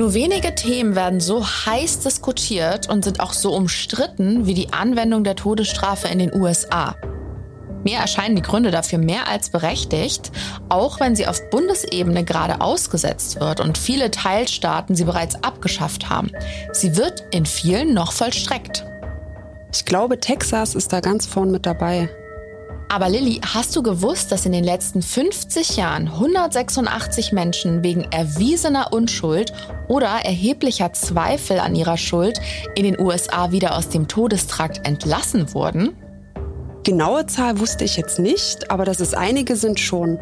Nur wenige Themen werden so heiß diskutiert und sind auch so umstritten wie die Anwendung der Todesstrafe in den USA. Mir erscheinen die Gründe dafür mehr als berechtigt, auch wenn sie auf Bundesebene gerade ausgesetzt wird und viele Teilstaaten sie bereits abgeschafft haben. Sie wird in vielen noch vollstreckt. Ich glaube, Texas ist da ganz vorn mit dabei. Aber Lilly, hast du gewusst, dass in den letzten 50 Jahren 186 Menschen wegen erwiesener Unschuld oder erheblicher Zweifel an ihrer Schuld in den USA wieder aus dem Todestrakt entlassen wurden? Genaue Zahl wusste ich jetzt nicht, aber dass es einige sind schon.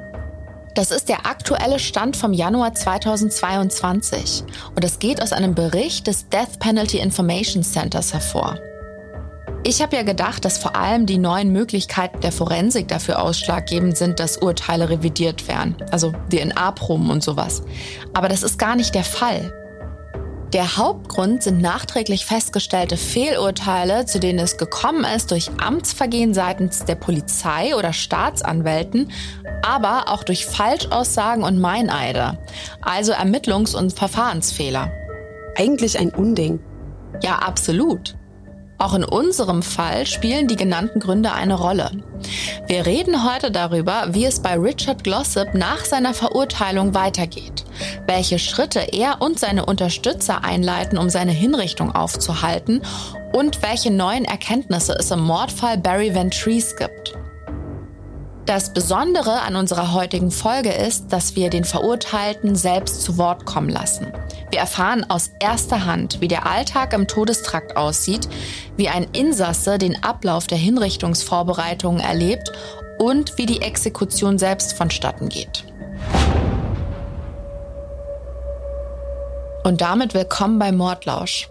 Das ist der aktuelle Stand vom Januar 2022 und es geht aus einem Bericht des Death Penalty Information Centers hervor. Ich habe ja gedacht, dass vor allem die neuen Möglichkeiten der Forensik dafür ausschlaggebend sind, dass Urteile revidiert werden, also DNA-Proben und sowas. Aber das ist gar nicht der Fall. Der Hauptgrund sind nachträglich festgestellte Fehlurteile, zu denen es gekommen ist durch Amtsvergehen seitens der Polizei oder Staatsanwälten, aber auch durch Falschaussagen und Meineide, also Ermittlungs- und Verfahrensfehler. Eigentlich ein Unding. Ja, absolut. Auch in unserem Fall spielen die genannten Gründe eine Rolle. Wir reden heute darüber, wie es bei Richard Glossip nach seiner Verurteilung weitergeht, welche Schritte er und seine Unterstützer einleiten, um seine Hinrichtung aufzuhalten und welche neuen Erkenntnisse es im Mordfall Barry Ventries gibt. Das Besondere an unserer heutigen Folge ist, dass wir den Verurteilten selbst zu Wort kommen lassen. Wir erfahren aus erster Hand, wie der Alltag im Todestrakt aussieht, wie ein Insasse den Ablauf der Hinrichtungsvorbereitungen erlebt und wie die Exekution selbst vonstatten geht. Und damit willkommen bei Mordlausch.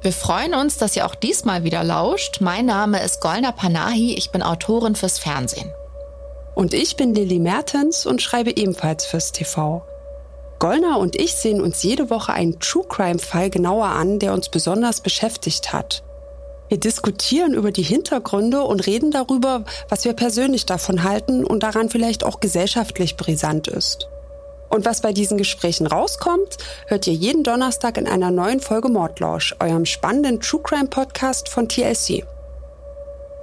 Wir freuen uns, dass ihr auch diesmal wieder lauscht. Mein Name ist Golna Panahi, ich bin Autorin fürs Fernsehen. Und ich bin Lilly Mertens und schreibe ebenfalls fürs TV. Gollner und ich sehen uns jede Woche einen True Crime-Fall genauer an, der uns besonders beschäftigt hat. Wir diskutieren über die Hintergründe und reden darüber, was wir persönlich davon halten und daran vielleicht auch gesellschaftlich brisant ist. Und was bei diesen Gesprächen rauskommt, hört ihr jeden Donnerstag in einer neuen Folge Mordlausch, eurem spannenden True Crime Podcast von TLC.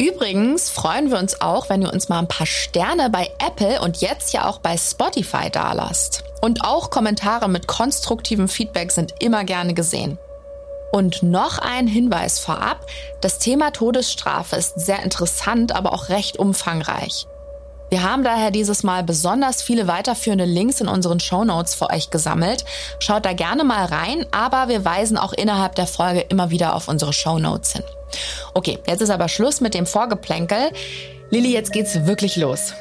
Übrigens freuen wir uns auch, wenn ihr uns mal ein paar Sterne bei Apple und jetzt ja auch bei Spotify dalasst. Und auch Kommentare mit konstruktivem Feedback sind immer gerne gesehen. Und noch ein Hinweis vorab. Das Thema Todesstrafe ist sehr interessant, aber auch recht umfangreich. Wir haben daher dieses Mal besonders viele weiterführende Links in unseren Show Notes für euch gesammelt. Schaut da gerne mal rein, aber wir weisen auch innerhalb der Folge immer wieder auf unsere Show Notes hin. Okay, jetzt ist aber Schluss mit dem Vorgeplänkel. Lilly, jetzt geht's wirklich los.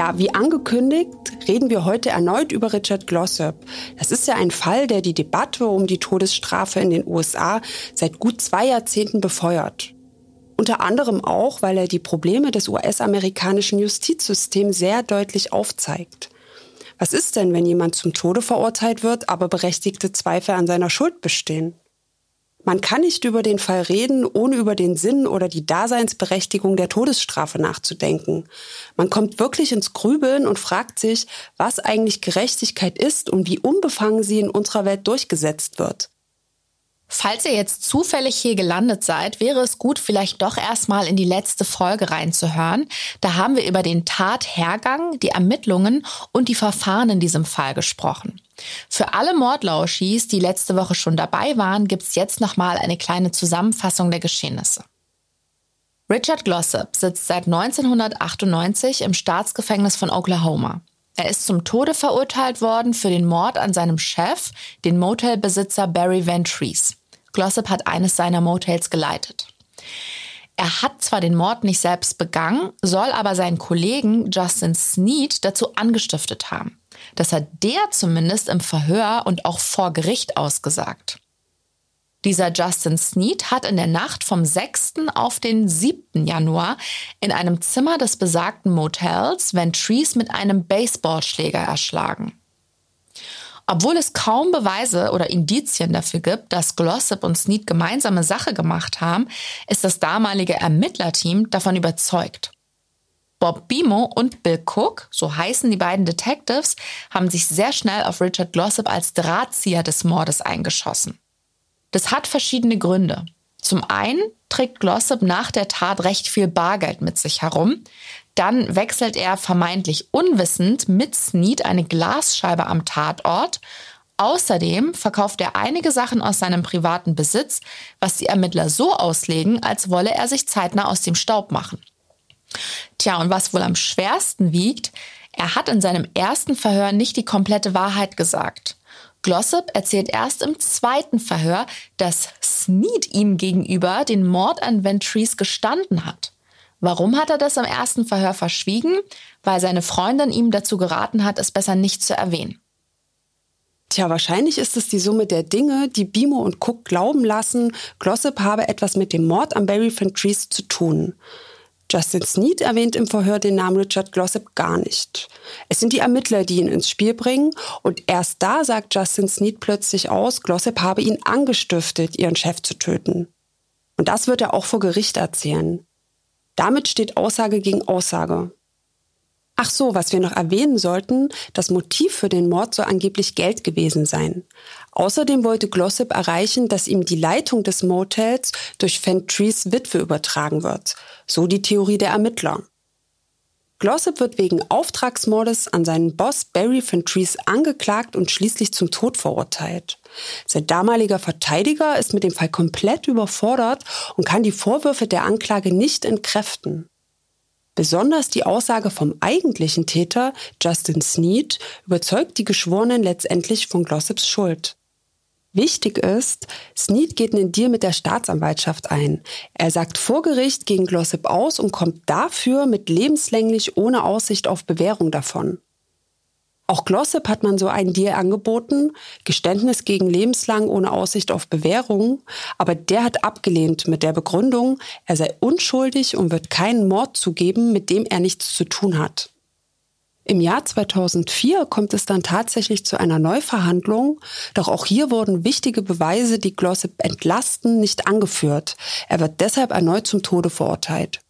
Ja, wie angekündigt, reden wir heute erneut über Richard Glossop. Das ist ja ein Fall, der die Debatte um die Todesstrafe in den USA seit gut zwei Jahrzehnten befeuert. Unter anderem auch, weil er die Probleme des US-amerikanischen Justizsystems sehr deutlich aufzeigt. Was ist denn, wenn jemand zum Tode verurteilt wird, aber berechtigte Zweifel an seiner Schuld bestehen? Man kann nicht über den Fall reden, ohne über den Sinn oder die Daseinsberechtigung der Todesstrafe nachzudenken. Man kommt wirklich ins Grübeln und fragt sich, was eigentlich Gerechtigkeit ist und wie unbefangen sie in unserer Welt durchgesetzt wird. Falls ihr jetzt zufällig hier gelandet seid, wäre es gut, vielleicht doch erstmal in die letzte Folge reinzuhören. Da haben wir über den Tathergang, die Ermittlungen und die Verfahren in diesem Fall gesprochen. Für alle Mordlauschis, die letzte Woche schon dabei waren, gibt's jetzt nochmal eine kleine Zusammenfassung der Geschehnisse. Richard Glossop sitzt seit 1998 im Staatsgefängnis von Oklahoma. Er ist zum Tode verurteilt worden für den Mord an seinem Chef, den Motelbesitzer Barry Ventries. Glossop hat eines seiner Motels geleitet. Er hat zwar den Mord nicht selbst begangen, soll aber seinen Kollegen Justin Sneed dazu angestiftet haben. Das hat der zumindest im Verhör und auch vor Gericht ausgesagt. Dieser Justin Sneed hat in der Nacht vom 6. auf den 7. Januar in einem Zimmer des besagten Motels Ventries mit einem Baseballschläger erschlagen. Obwohl es kaum Beweise oder Indizien dafür gibt, dass Glossip und Snead gemeinsame Sache gemacht haben, ist das damalige Ermittlerteam davon überzeugt. Bob Bimo und Bill Cook, so heißen die beiden Detectives, haben sich sehr schnell auf Richard Glossip als Drahtzieher des Mordes eingeschossen. Das hat verschiedene Gründe. Zum einen trägt Glossip nach der Tat recht viel Bargeld mit sich herum. Dann wechselt er vermeintlich unwissend mit Snead eine Glasscheibe am Tatort. Außerdem verkauft er einige Sachen aus seinem privaten Besitz, was die Ermittler so auslegen, als wolle er sich zeitnah aus dem Staub machen. Tja, und was wohl am schwersten wiegt, er hat in seinem ersten Verhör nicht die komplette Wahrheit gesagt. Glossop erzählt erst im zweiten Verhör, dass Snead ihm gegenüber den Mord an Ventries gestanden hat. Warum hat er das im ersten Verhör verschwiegen? Weil seine Freundin ihm dazu geraten hat, es besser nicht zu erwähnen. Tja, wahrscheinlich ist es die Summe der Dinge, die Bimo und Cook glauben lassen, Glossop habe etwas mit dem Mord an Barry Ventries zu tun. Justin Sneed erwähnt im Verhör den Namen Richard Glossop gar nicht. Es sind die Ermittler, die ihn ins Spiel bringen und erst da sagt Justin Sneed plötzlich aus, Glossop habe ihn angestiftet, ihren Chef zu töten. Und das wird er auch vor Gericht erzählen. Damit steht Aussage gegen Aussage. Ach so, was wir noch erwähnen sollten, das Motiv für den Mord soll angeblich Geld gewesen sein. Außerdem wollte Glossip erreichen, dass ihm die Leitung des Motels durch Fentries Witwe übertragen wird. So die Theorie der Ermittler. Glossip wird wegen Auftragsmordes an seinen Boss Barry Fentries angeklagt und schließlich zum Tod verurteilt. Sein damaliger Verteidiger ist mit dem Fall komplett überfordert und kann die Vorwürfe der Anklage nicht entkräften. Besonders die Aussage vom eigentlichen Täter, Justin Snead, überzeugt die Geschworenen letztendlich von Glossops Schuld. Wichtig ist, Snead geht einen Deal mit der Staatsanwaltschaft ein. Er sagt vor Gericht gegen Glossop aus und kommt dafür mit lebenslänglich ohne Aussicht auf Bewährung davon. Auch Glossip hat man so einen Deal angeboten, Geständnis gegen lebenslang ohne Aussicht auf Bewährung, aber der hat abgelehnt mit der Begründung, er sei unschuldig und wird keinen Mord zugeben, mit dem er nichts zu tun hat. Im Jahr 2004 kommt es dann tatsächlich zu einer Neuverhandlung, doch auch hier wurden wichtige Beweise, die Glossip entlasten, nicht angeführt. Er wird deshalb erneut zum Tode verurteilt.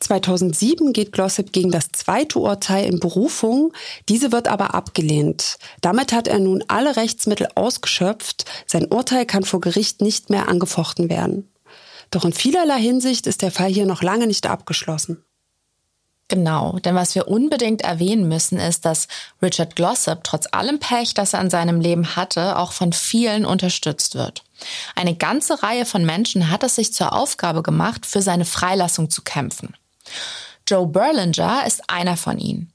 2007 geht Glossip gegen das zweite Urteil in Berufung. Diese wird aber abgelehnt. Damit hat er nun alle Rechtsmittel ausgeschöpft. Sein Urteil kann vor Gericht nicht mehr angefochten werden. Doch in vielerlei Hinsicht ist der Fall hier noch lange nicht abgeschlossen. Genau, denn was wir unbedingt erwähnen müssen, ist, dass Richard Glossop trotz allem Pech, das er in seinem Leben hatte, auch von vielen unterstützt wird. Eine ganze Reihe von Menschen hat es sich zur Aufgabe gemacht, für seine Freilassung zu kämpfen. Joe Berlinger ist einer von ihnen.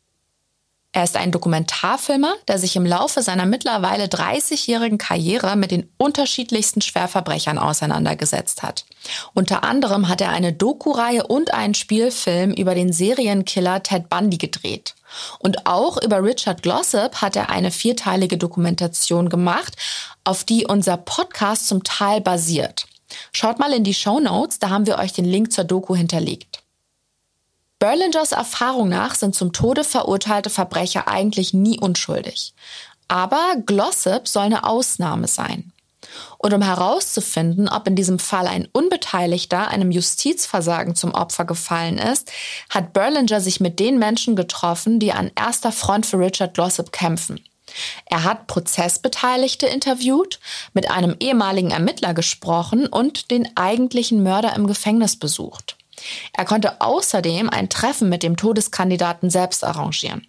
Er ist ein Dokumentarfilmer, der sich im Laufe seiner mittlerweile 30-jährigen Karriere mit den unterschiedlichsten Schwerverbrechern auseinandergesetzt hat. Unter anderem hat er eine Doku-Reihe und einen Spielfilm über den Serienkiller Ted Bundy gedreht. Und auch über Richard Glossop hat er eine vierteilige Dokumentation gemacht, auf die unser Podcast zum Teil basiert. Schaut mal in die Show Notes, da haben wir euch den Link zur Doku hinterlegt. Berlingers Erfahrung nach sind zum Tode verurteilte Verbrecher eigentlich nie unschuldig. Aber Glossip soll eine Ausnahme sein. Und um herauszufinden, ob in diesem Fall ein Unbeteiligter einem Justizversagen zum Opfer gefallen ist, hat Berlinger sich mit den Menschen getroffen, die an erster Front für Richard Glossip kämpfen. Er hat Prozessbeteiligte interviewt, mit einem ehemaligen Ermittler gesprochen und den eigentlichen Mörder im Gefängnis besucht. Er konnte außerdem ein Treffen mit dem Todeskandidaten selbst arrangieren.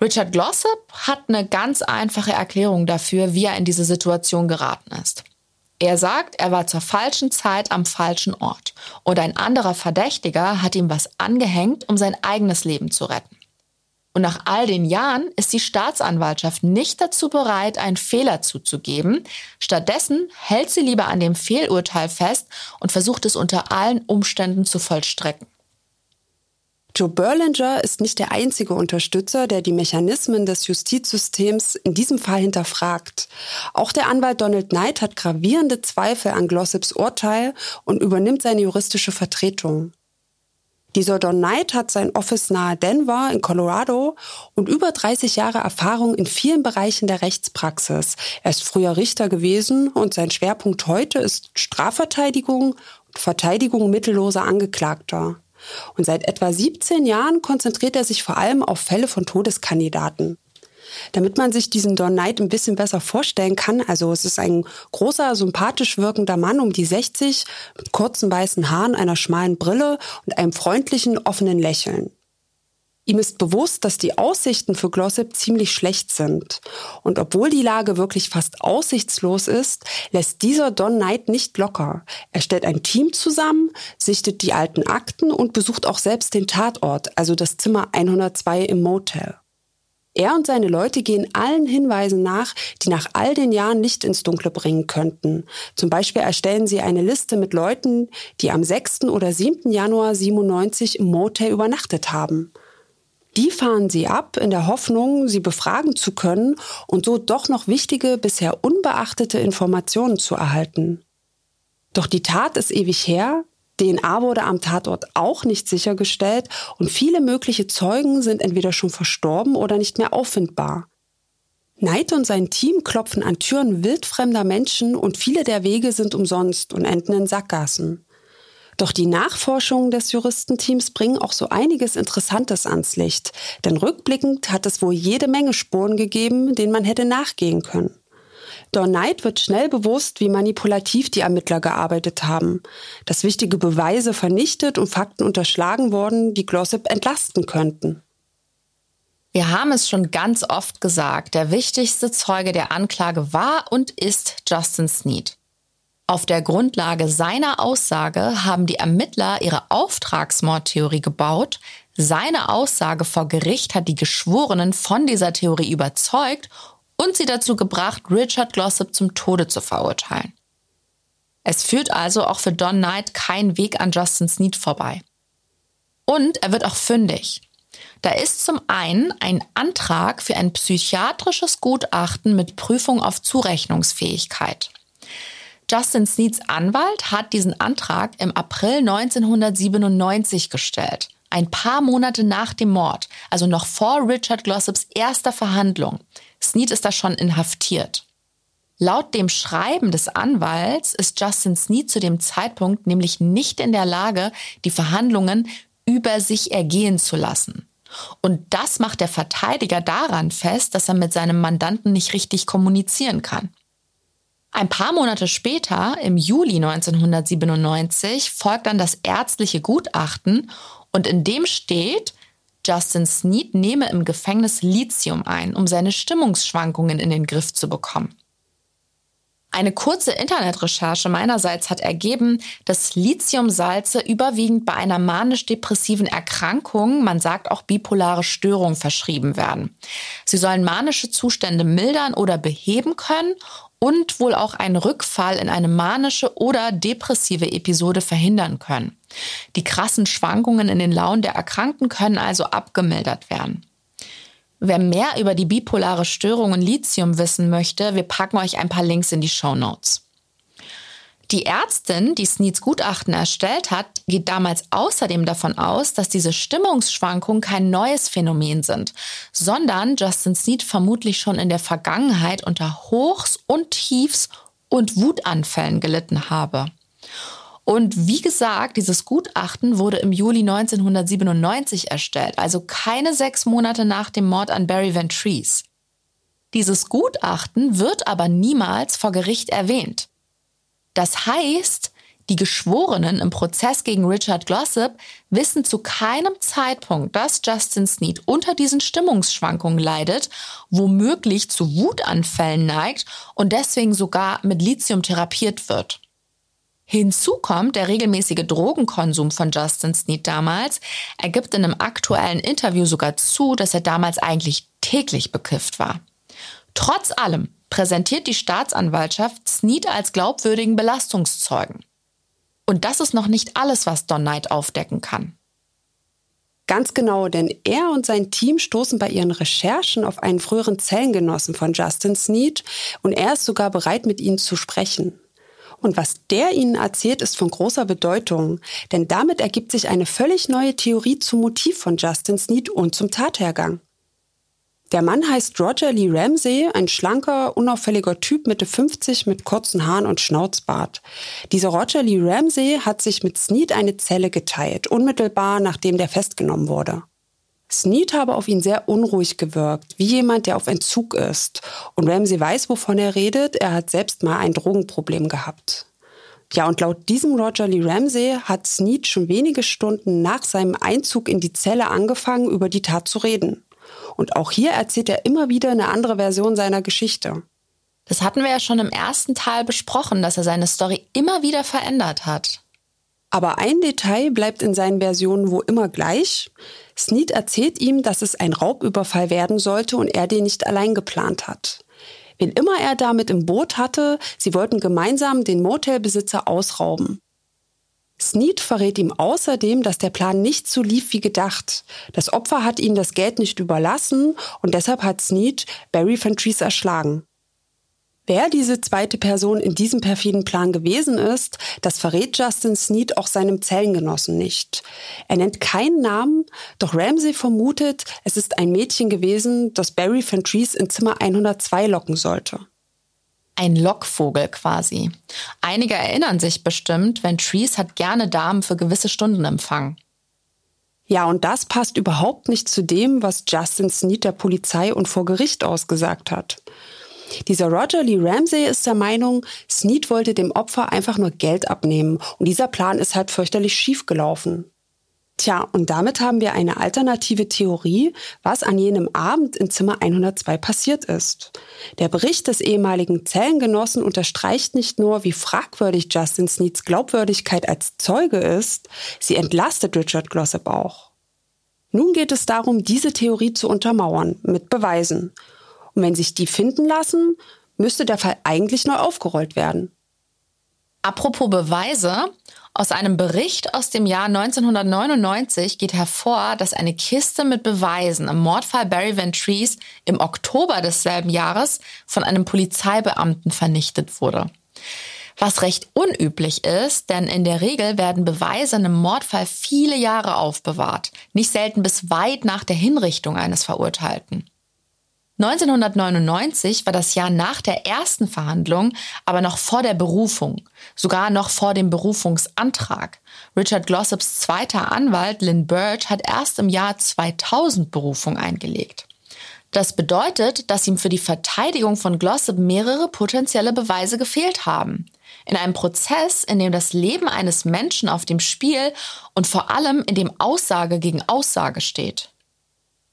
Richard Glossop hat eine ganz einfache Erklärung dafür, wie er in diese Situation geraten ist. Er sagt, er war zur falschen Zeit am falschen Ort und ein anderer Verdächtiger hat ihm was angehängt, um sein eigenes Leben zu retten. Und nach all den Jahren ist die Staatsanwaltschaft nicht dazu bereit, einen Fehler zuzugeben. Stattdessen hält sie lieber an dem Fehlurteil fest und versucht es unter allen Umständen zu vollstrecken. Joe Berlinger ist nicht der einzige Unterstützer, der die Mechanismen des Justizsystems in diesem Fall hinterfragt. Auch der Anwalt Donald Knight hat gravierende Zweifel an Glossops Urteil und übernimmt seine juristische Vertretung. Dieser Don Knight hat sein Office nahe Denver in Colorado und über 30 Jahre Erfahrung in vielen Bereichen der Rechtspraxis. Er ist früher Richter gewesen und sein Schwerpunkt heute ist Strafverteidigung und Verteidigung mittelloser Angeklagter. Und seit etwa 17 Jahren konzentriert er sich vor allem auf Fälle von Todeskandidaten. Damit man sich diesen Don Knight ein bisschen besser vorstellen kann, also es ist ein großer, sympathisch wirkender Mann um die 60 mit kurzen weißen Haaren, einer schmalen Brille und einem freundlichen, offenen Lächeln. Ihm ist bewusst, dass die Aussichten für Glossip ziemlich schlecht sind. Und obwohl die Lage wirklich fast aussichtslos ist, lässt dieser Don Knight nicht locker. Er stellt ein Team zusammen, sichtet die alten Akten und besucht auch selbst den Tatort, also das Zimmer 102 im Motel. Er und seine Leute gehen allen Hinweisen nach, die nach all den Jahren Licht ins Dunkle bringen könnten. Zum Beispiel erstellen sie eine Liste mit Leuten, die am 6. oder 7. Januar 97 im Motel übernachtet haben. Die fahren sie ab in der Hoffnung, sie befragen zu können und so doch noch wichtige, bisher unbeachtete Informationen zu erhalten. Doch die Tat ist ewig her, DNA wurde am Tatort auch nicht sichergestellt und viele mögliche Zeugen sind entweder schon verstorben oder nicht mehr auffindbar. Knight und sein Team klopfen an Türen wildfremder Menschen und viele der Wege sind umsonst und enden in Sackgassen. Doch die Nachforschungen des Juristenteams bringen auch so einiges Interessantes ans Licht, denn rückblickend hat es wohl jede Menge Spuren gegeben, denen man hätte nachgehen können. Don Knight wird schnell bewusst, wie manipulativ die Ermittler gearbeitet haben, dass wichtige Beweise vernichtet und Fakten unterschlagen wurden, die Glossip entlasten könnten. Wir haben es schon ganz oft gesagt, der wichtigste Zeuge der Anklage war und ist Justin Sneed. Auf der Grundlage seiner Aussage haben die Ermittler ihre Auftragsmordtheorie gebaut. Seine Aussage vor Gericht hat die Geschworenen von dieser Theorie überzeugt und sie dazu gebracht, Richard Glossop zum Tode zu verurteilen. Es führt also auch für Don Knight kein Weg an Justin Sneed vorbei. Und er wird auch fündig. Da ist zum einen ein Antrag für ein psychiatrisches Gutachten mit Prüfung auf Zurechnungsfähigkeit. Justin Sneeds Anwalt hat diesen Antrag im April 1997 gestellt, ein paar Monate nach dem Mord, also noch vor Richard Glossops erster Verhandlung. Snead ist da schon inhaftiert. Laut dem Schreiben des Anwalts ist Justin Snead zu dem Zeitpunkt nämlich nicht in der Lage, die Verhandlungen über sich ergehen zu lassen. Und das macht der Verteidiger daran fest, dass er mit seinem Mandanten nicht richtig kommunizieren kann. Ein paar Monate später, im Juli 1997, folgt dann das ärztliche Gutachten und in dem steht, Justin Sneed nehme im Gefängnis Lithium ein, um seine Stimmungsschwankungen in den Griff zu bekommen. Eine kurze Internetrecherche meinerseits hat ergeben, dass Lithiumsalze überwiegend bei einer manisch-depressiven Erkrankung, man sagt auch bipolare Störung, verschrieben werden. Sie sollen manische Zustände mildern oder beheben können und wohl auch einen Rückfall in eine manische oder depressive Episode verhindern können. Die krassen Schwankungen in den Launen der Erkrankten können also abgemildert werden. Wer mehr über die bipolare Störung und Lithium wissen möchte, wir packen euch ein paar Links in die Show Notes. Die Ärztin, die Sneeds Gutachten erstellt hat, geht damals außerdem davon aus, dass diese Stimmungsschwankungen kein neues Phänomen sind, sondern Justin Sneed vermutlich schon in der Vergangenheit unter Hochs und Tiefs und Wutanfällen gelitten habe. Und wie gesagt, dieses Gutachten wurde im Juli 1997 erstellt, also keine sechs Monate nach dem Mord an Barry Van Trees. Dieses Gutachten wird aber niemals vor Gericht erwähnt. Das heißt, die Geschworenen im Prozess gegen Richard Glossop wissen zu keinem Zeitpunkt, dass Justin Sneed unter diesen Stimmungsschwankungen leidet, womöglich zu Wutanfällen neigt und deswegen sogar mit Lithium therapiert wird. Hinzu kommt der regelmäßige Drogenkonsum von Justin Sneed damals. Er gibt in einem aktuellen Interview sogar zu, dass er damals eigentlich täglich bekifft war. Trotz allem präsentiert die Staatsanwaltschaft Sneed als glaubwürdigen Belastungszeugen. Und das ist noch nicht alles, was Don Knight aufdecken kann. Ganz genau, denn er und sein Team stoßen bei ihren Recherchen auf einen früheren Zellengenossen von Justin Sneed und er ist sogar bereit, mit ihnen zu sprechen. Und was der ihnen erzählt, ist von großer Bedeutung, denn damit ergibt sich eine völlig neue Theorie zum Motiv von Justin Sneed und zum Tathergang. Der Mann heißt Roger Lee Ramsey, ein schlanker, unauffälliger Typ Mitte 50 mit kurzen Haaren und Schnauzbart. Dieser Roger Lee Ramsey hat sich mit Sneed eine Zelle geteilt, unmittelbar nachdem der festgenommen wurde. Sneed habe auf ihn sehr unruhig gewirkt, wie jemand, der auf Entzug ist. Und Ramsey weiß, wovon er redet. Er hat selbst mal ein Drogenproblem gehabt. Ja, und laut diesem Roger Lee Ramsey hat Sneed schon wenige Stunden nach seinem Einzug in die Zelle angefangen, über die Tat zu reden. Und auch hier erzählt er immer wieder eine andere Version seiner Geschichte. Das hatten wir ja schon im ersten Teil besprochen, dass er seine Story immer wieder verändert hat. Aber ein Detail bleibt in seinen Versionen wo immer gleich. Sneed erzählt ihm, dass es ein Raubüberfall werden sollte und er den nicht allein geplant hat. Wen immer er damit im Boot hatte, sie wollten gemeinsam den Motelbesitzer ausrauben. Sneed verrät ihm außerdem, dass der Plan nicht so lief wie gedacht. Das Opfer hat ihm das Geld nicht überlassen und deshalb hat Sneed Barry Fentrese erschlagen. Wer diese zweite Person in diesem perfiden Plan gewesen ist, das verrät Justin Sneed auch seinem Zellengenossen nicht. Er nennt keinen Namen, doch Ramsey vermutet, es ist ein Mädchen gewesen, das Barry Fentrese in Zimmer 102 locken sollte. Ein Lockvogel quasi. Einige erinnern sich bestimmt, Ventries hat gerne Damen für gewisse Stunden empfangen. Ja, und das passt überhaupt nicht zu dem, was Justin Sneed der Polizei und vor Gericht ausgesagt hat. Dieser Roger Lee Ramsey ist der Meinung, Sneed wollte dem Opfer einfach nur Geld abnehmen und dieser Plan ist halt fürchterlich schief gelaufen. Tja, und damit haben wir eine alternative Theorie, was an jenem Abend in Zimmer 102 passiert ist. Der Bericht des ehemaligen Zellengenossen unterstreicht nicht nur, wie fragwürdig Justin Sneeds Glaubwürdigkeit als Zeuge ist, sie entlastet Richard Glossop auch. Nun geht es darum, diese Theorie zu untermauern mit Beweisen. Und wenn sich die finden lassen, müsste der Fall eigentlich neu aufgerollt werden. Apropos Beweise, aus einem Bericht aus dem Jahr 1999 geht hervor, dass eine Kiste mit Beweisen im Mordfall Barry Ventries im Oktober desselben Jahres von einem Polizeibeamten vernichtet wurde. Was recht unüblich ist, denn in der Regel werden Beweise in einem Mordfall viele Jahre aufbewahrt, nicht selten bis weit nach der Hinrichtung eines Verurteilten. 1999 war das Jahr nach der ersten Verhandlung, aber noch vor der Berufung, sogar noch vor dem Berufungsantrag. Richard Glossops zweiter Anwalt Lynn Birch hat erst im Jahr 2000 Berufung eingelegt. Das bedeutet, dass ihm für die Verteidigung von Glossop mehrere potenzielle Beweise gefehlt haben. In einem Prozess, in dem das Leben eines Menschen auf dem Spiel und vor allem in dem Aussage gegen Aussage steht.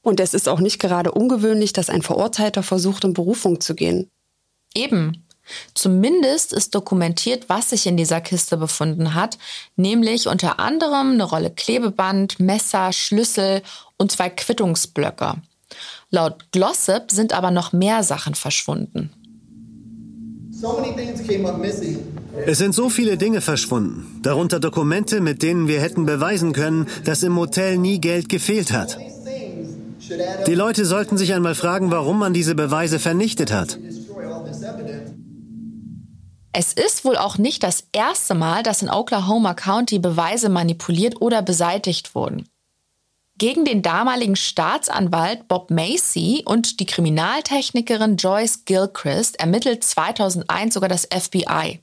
Und es ist auch nicht gerade ungewöhnlich, dass ein Verurteilter versucht, in Berufung zu gehen. Eben. Zumindest ist dokumentiert, was sich in dieser Kiste befunden hat, nämlich unter anderem eine Rolle Klebeband, Messer, Schlüssel und zwei Quittungsblöcke. Laut Glossip sind aber noch mehr Sachen verschwunden. Es sind so viele Dinge verschwunden, darunter Dokumente, mit denen wir hätten beweisen können, dass im Motel nie Geld gefehlt hat. Die Leute sollten sich einmal fragen, warum man diese Beweise vernichtet hat. Es ist wohl auch nicht das erste Mal, dass in Oklahoma County Beweise manipuliert oder beseitigt wurden. Gegen den damaligen Staatsanwalt Bob Macy und die Kriminaltechnikerin Joyce Gilchrist ermittelt 2001 sogar das FBI.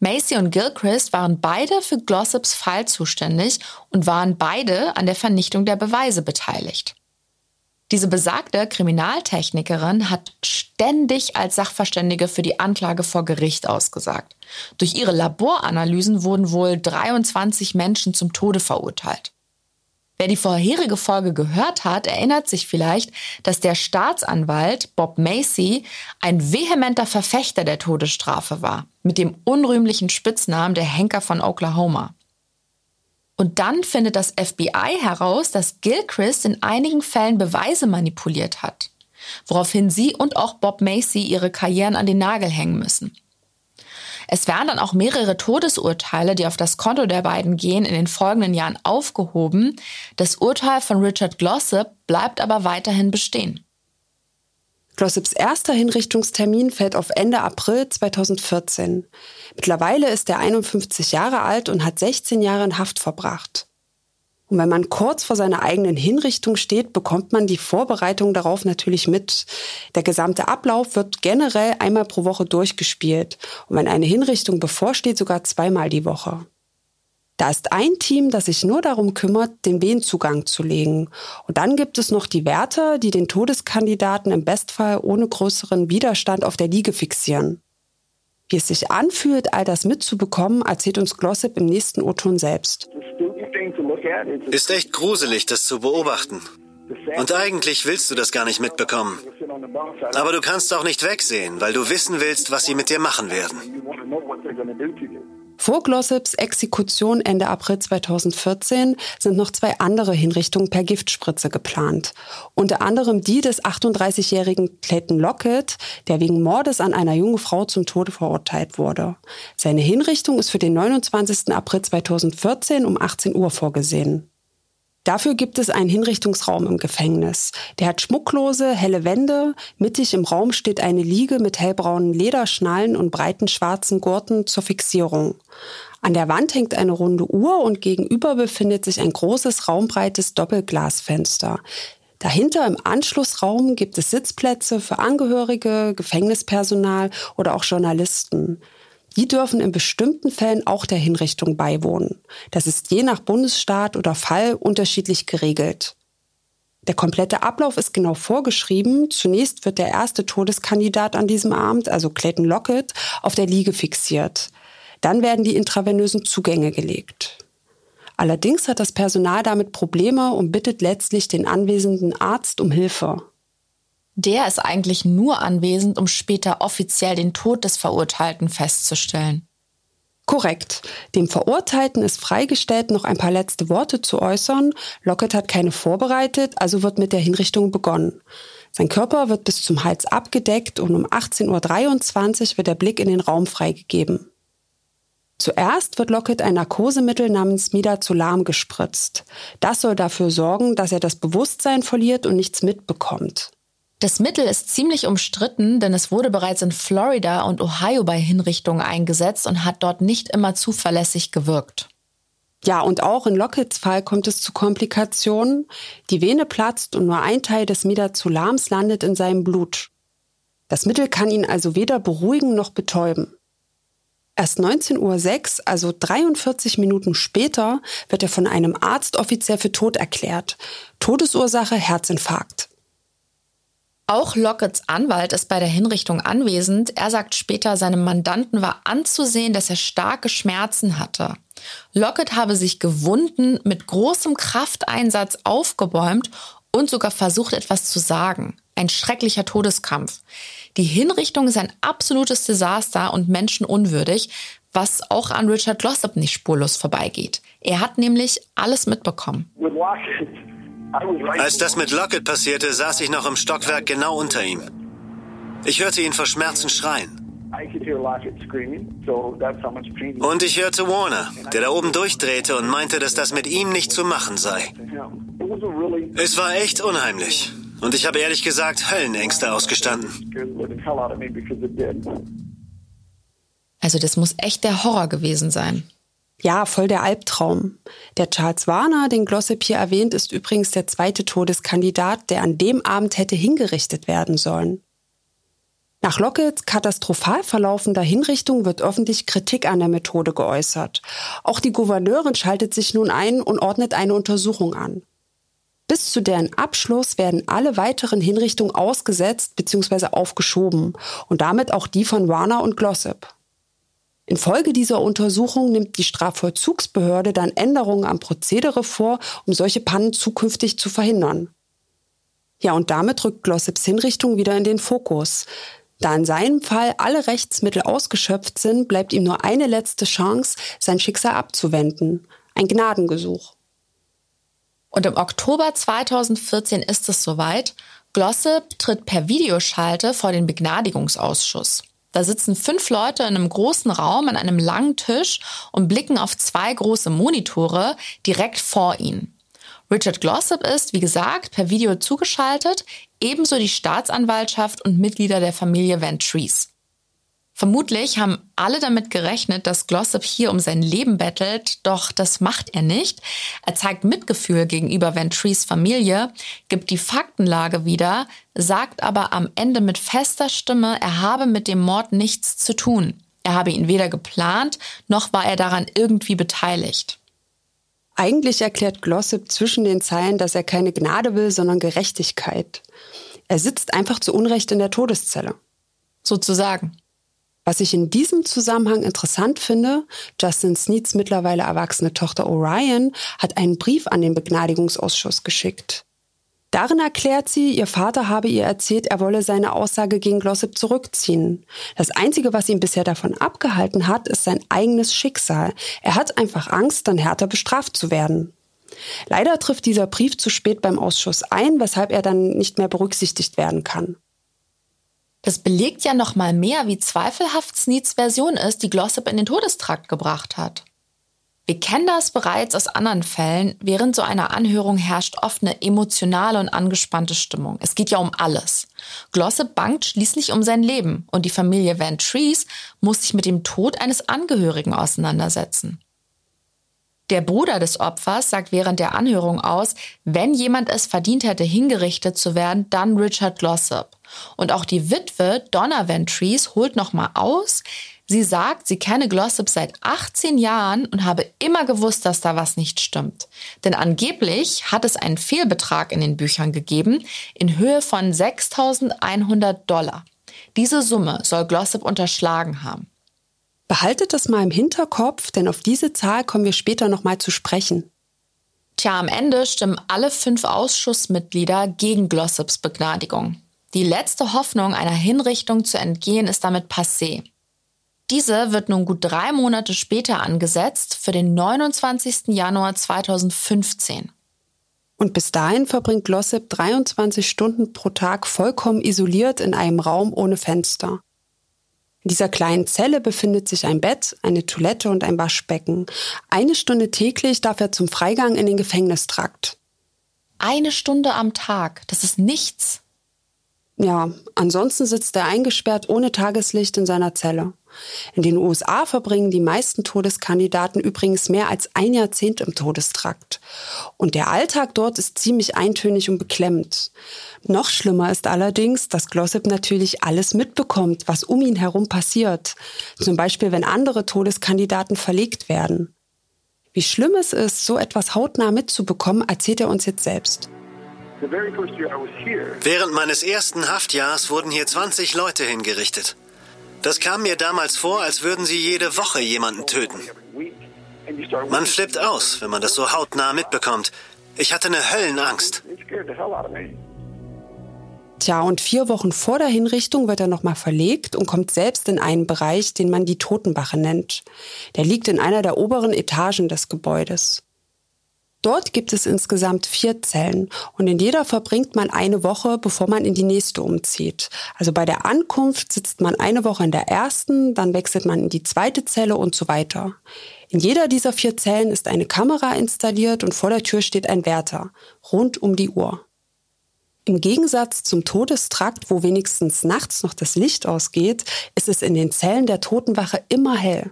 Macy und Gilchrist waren beide für Glossops Fall zuständig und waren beide an der Vernichtung der Beweise beteiligt. Diese besagte Kriminaltechnikerin hat ständig als Sachverständige für die Anklage vor Gericht ausgesagt. Durch ihre Laboranalysen wurden wohl 23 Menschen zum Tode verurteilt. Wer die vorherige Folge gehört hat, erinnert sich vielleicht, dass der Staatsanwalt Bob Macy ein vehementer Verfechter der Todesstrafe war, mit dem unrühmlichen Spitznamen der Henker von Oklahoma. Und dann findet das FBI heraus, dass Gilchrist in einigen Fällen Beweise manipuliert hat, woraufhin sie und auch Bob Macy ihre Karrieren an den Nagel hängen müssen. Es werden dann auch mehrere Todesurteile, die auf das Konto der beiden gehen, in den folgenden Jahren aufgehoben. Das Urteil von Richard Glossop bleibt aber weiterhin bestehen. Glossops erster Hinrichtungstermin fällt auf Ende April 2014. Mittlerweile ist er 51 Jahre alt und hat 16 Jahre in Haft verbracht. Und wenn man kurz vor seiner eigenen Hinrichtung steht, bekommt man die Vorbereitung darauf natürlich mit. Der gesamte Ablauf wird generell einmal pro Woche durchgespielt. Und wenn eine Hinrichtung bevorsteht, sogar zweimal die Woche. Da ist ein Team, das sich nur darum kümmert, den Wehenzugang zu legen. Und dann gibt es noch die Wärter, die den Todeskandidaten im Bestfall ohne größeren Widerstand auf der Liege fixieren. Wie es sich anfühlt, all das mitzubekommen, erzählt uns Glossip im nächsten O-Ton selbst. Ist echt gruselig, das zu beobachten. Und eigentlich willst du das gar nicht mitbekommen. Aber du kannst auch nicht wegsehen, weil du wissen willst, was sie mit dir machen werden. Vor Glossops Exekution Ende April 2014 sind noch zwei andere Hinrichtungen per Giftspritze geplant. Unter anderem die des 38-jährigen Clayton Lockett, der wegen Mordes an einer jungen Frau zum Tode verurteilt wurde. Seine Hinrichtung ist für den 29. April 2014 um 18 Uhr vorgesehen. Dafür gibt es einen Hinrichtungsraum im Gefängnis. Der hat schmucklose, helle Wände. Mittig im Raum steht eine Liege mit hellbraunen Lederschnallen und breiten schwarzen Gurten zur Fixierung. An der Wand hängt eine runde Uhr und gegenüber befindet sich ein großes, raumbreites Doppelglasfenster. Dahinter im Anschlussraum gibt es Sitzplätze für Angehörige, Gefängnispersonal oder auch Journalisten. Die dürfen in bestimmten Fällen auch der Hinrichtung beiwohnen. Das ist je nach Bundesstaat oder Fall unterschiedlich geregelt. Der komplette Ablauf ist genau vorgeschrieben. Zunächst wird der erste Todeskandidat an diesem Abend, also Clayton Lockett, auf der Liege fixiert. Dann werden die intravenösen Zugänge gelegt. Allerdings hat das Personal damit Probleme und bittet letztlich den anwesenden Arzt um Hilfe. Der ist eigentlich nur anwesend, um später offiziell den Tod des Verurteilten festzustellen. Korrekt. Dem Verurteilten ist freigestellt, noch ein paar letzte Worte zu äußern. Lockett hat keine vorbereitet, also wird mit der Hinrichtung begonnen. Sein Körper wird bis zum Hals abgedeckt und um 18.23 Uhr wird der Blick in den Raum freigegeben. Zuerst wird Lockett ein Narkosemittel namens Midazolam gespritzt. Das soll dafür sorgen, dass er das Bewusstsein verliert und nichts mitbekommt. Das Mittel ist ziemlich umstritten, denn es wurde bereits in Florida und Ohio bei Hinrichtungen eingesetzt und hat dort nicht immer zuverlässig gewirkt. Ja, und auch in Lockets Fall kommt es zu Komplikationen. Die Vene platzt und nur ein Teil des Midazolams landet in seinem Blut. Das Mittel kann ihn also weder beruhigen noch betäuben. Erst 19.06 Uhr, also 43 Minuten später, wird er von einem Arzt offiziell für tot erklärt. Todesursache Herzinfarkt. Auch Lockets Anwalt ist bei der Hinrichtung anwesend. Er sagt später, seinem Mandanten war anzusehen, dass er starke Schmerzen hatte. Lockett habe sich gewunden, mit großem Krafteinsatz aufgebäumt und sogar versucht, etwas zu sagen. Ein schrecklicher Todeskampf. Die Hinrichtung ist ein absolutes Desaster und menschenunwürdig, was auch an Richard Glossop nicht spurlos vorbeigeht. Er hat nämlich alles mitbekommen. Als das mit Lockett passierte, saß ich noch im Stockwerk genau unter ihm. Ich hörte ihn vor Schmerzen schreien. Und ich hörte Warner, der da oben durchdrehte und meinte, dass das mit ihm nicht zu machen sei. Es war echt unheimlich. Und ich habe ehrlich gesagt Höllenängste ausgestanden. Also das muss echt der Horror gewesen sein. Ja, voll der Albtraum. Der Charles Warner, den Glossip hier erwähnt, ist übrigens der zweite Todeskandidat, der an dem Abend hätte hingerichtet werden sollen. Nach Lockets katastrophal verlaufender Hinrichtung wird öffentlich Kritik an der Methode geäußert. Auch die Gouverneurin schaltet sich nun ein und ordnet eine Untersuchung an. Bis zu deren Abschluss werden alle weiteren Hinrichtungen ausgesetzt bzw. aufgeschoben und damit auch die von Warner und Glossip. Infolge dieser Untersuchung nimmt die Strafvollzugsbehörde dann Änderungen am Prozedere vor, um solche Pannen zukünftig zu verhindern. Ja, und damit rückt Glossops Hinrichtung wieder in den Fokus. Da in seinem Fall alle Rechtsmittel ausgeschöpft sind, bleibt ihm nur eine letzte Chance, sein Schicksal abzuwenden. Ein Gnadengesuch. Und im Oktober 2014 ist es soweit. Glossop tritt per Videoschalte vor den Begnadigungsausschuss. Da sitzen fünf Leute in einem großen Raum an einem langen Tisch und blicken auf zwei große Monitore direkt vor ihnen. Richard Glossop ist, wie gesagt, per Video zugeschaltet. ebenso die Staatsanwaltschaft und Mitglieder der Familie Van Trees. Vermutlich haben alle damit gerechnet, dass Glossop hier um sein Leben bettelt, doch das macht er nicht. Er zeigt Mitgefühl gegenüber Ventries Familie, gibt die Faktenlage wieder, sagt aber am Ende mit fester Stimme, er habe mit dem Mord nichts zu tun. Er habe ihn weder geplant, noch war er daran irgendwie beteiligt. Eigentlich erklärt Glossip zwischen den Zeilen, dass er keine Gnade will, sondern Gerechtigkeit. Er sitzt einfach zu Unrecht in der Todeszelle. Sozusagen. Was ich in diesem Zusammenhang interessant finde, Justin Sneeds mittlerweile erwachsene Tochter Orion hat einen Brief an den Begnadigungsausschuss geschickt. Darin erklärt sie, ihr Vater habe ihr erzählt, er wolle seine Aussage gegen Glossip zurückziehen. Das Einzige, was ihn bisher davon abgehalten hat, ist sein eigenes Schicksal. Er hat einfach Angst, dann härter bestraft zu werden. Leider trifft dieser Brief zu spät beim Ausschuss ein, weshalb er dann nicht mehr berücksichtigt werden kann. Das belegt ja noch mal mehr, wie zweifelhaft Sneeds Version ist, die Glossip in den Todestrakt gebracht hat. Wir kennen das bereits aus anderen Fällen. Während so einer Anhörung herrscht oft eine emotionale und angespannte Stimmung. Es geht ja um alles. Glossip bangt schließlich um sein Leben und die Familie Van Trees muss sich mit dem Tod eines Angehörigen auseinandersetzen. Der Bruder des Opfers sagt während der Anhörung aus, wenn jemand es verdient hätte, hingerichtet zu werden, dann Richard Glossop. Und auch die Witwe Donna Ventries holt nochmal aus. Sie sagt, sie kenne Glossop seit 18 Jahren und habe immer gewusst, dass da was nicht stimmt. Denn angeblich hat es einen Fehlbetrag in den Büchern gegeben in Höhe von 6.100 Dollar. Diese Summe soll Glossop unterschlagen haben. Behaltet das mal im Hinterkopf, denn auf diese Zahl kommen wir später nochmal zu sprechen. Tja, am Ende stimmen alle fünf Ausschussmitglieder gegen Glossops Begnadigung. Die letzte Hoffnung, einer Hinrichtung zu entgehen, ist damit passé. Diese wird nun gut drei Monate später angesetzt für den 29. Januar 2015. Und bis dahin verbringt Glossip 23 Stunden pro Tag vollkommen isoliert in einem Raum ohne Fenster. In dieser kleinen Zelle befindet sich ein Bett, eine Toilette und ein Waschbecken. Eine Stunde täglich darf er zum Freigang in den Gefängnistrakt. Eine Stunde am Tag, das ist nichts. Ja, ansonsten sitzt er eingesperrt ohne Tageslicht in seiner Zelle. In den USA verbringen die meisten Todeskandidaten übrigens mehr als ein Jahrzehnt im Todestrakt. Und der Alltag dort ist ziemlich eintönig und beklemmend. Noch schlimmer ist allerdings, dass Glossip natürlich alles mitbekommt, was um ihn herum passiert. Zum Beispiel, wenn andere Todeskandidaten verlegt werden. Wie schlimm es ist, so etwas hautnah mitzubekommen, erzählt er uns jetzt selbst. Während meines ersten Haftjahrs wurden hier 20 Leute hingerichtet. Das kam mir damals vor, als würden sie jede Woche jemanden töten. Man flippt aus, wenn man das so hautnah mitbekommt. Ich hatte eine Höllenangst. Tja, und vier Wochen vor der Hinrichtung wird er nochmal verlegt und kommt selbst in einen Bereich, den man die Totenwache nennt. Der liegt in einer der oberen Etagen des Gebäudes. Dort gibt es insgesamt vier Zellen und in jeder verbringt man eine Woche, bevor man in die nächste umzieht. Also bei der Ankunft sitzt man eine Woche in der ersten, dann wechselt man in die zweite Zelle und so weiter. In jeder dieser vier Zellen ist eine Kamera installiert und vor der Tür steht ein Wärter, rund um die Uhr. Im Gegensatz zum Todestrakt, wo wenigstens nachts noch das Licht ausgeht, ist es in den Zellen der Totenwache immer hell.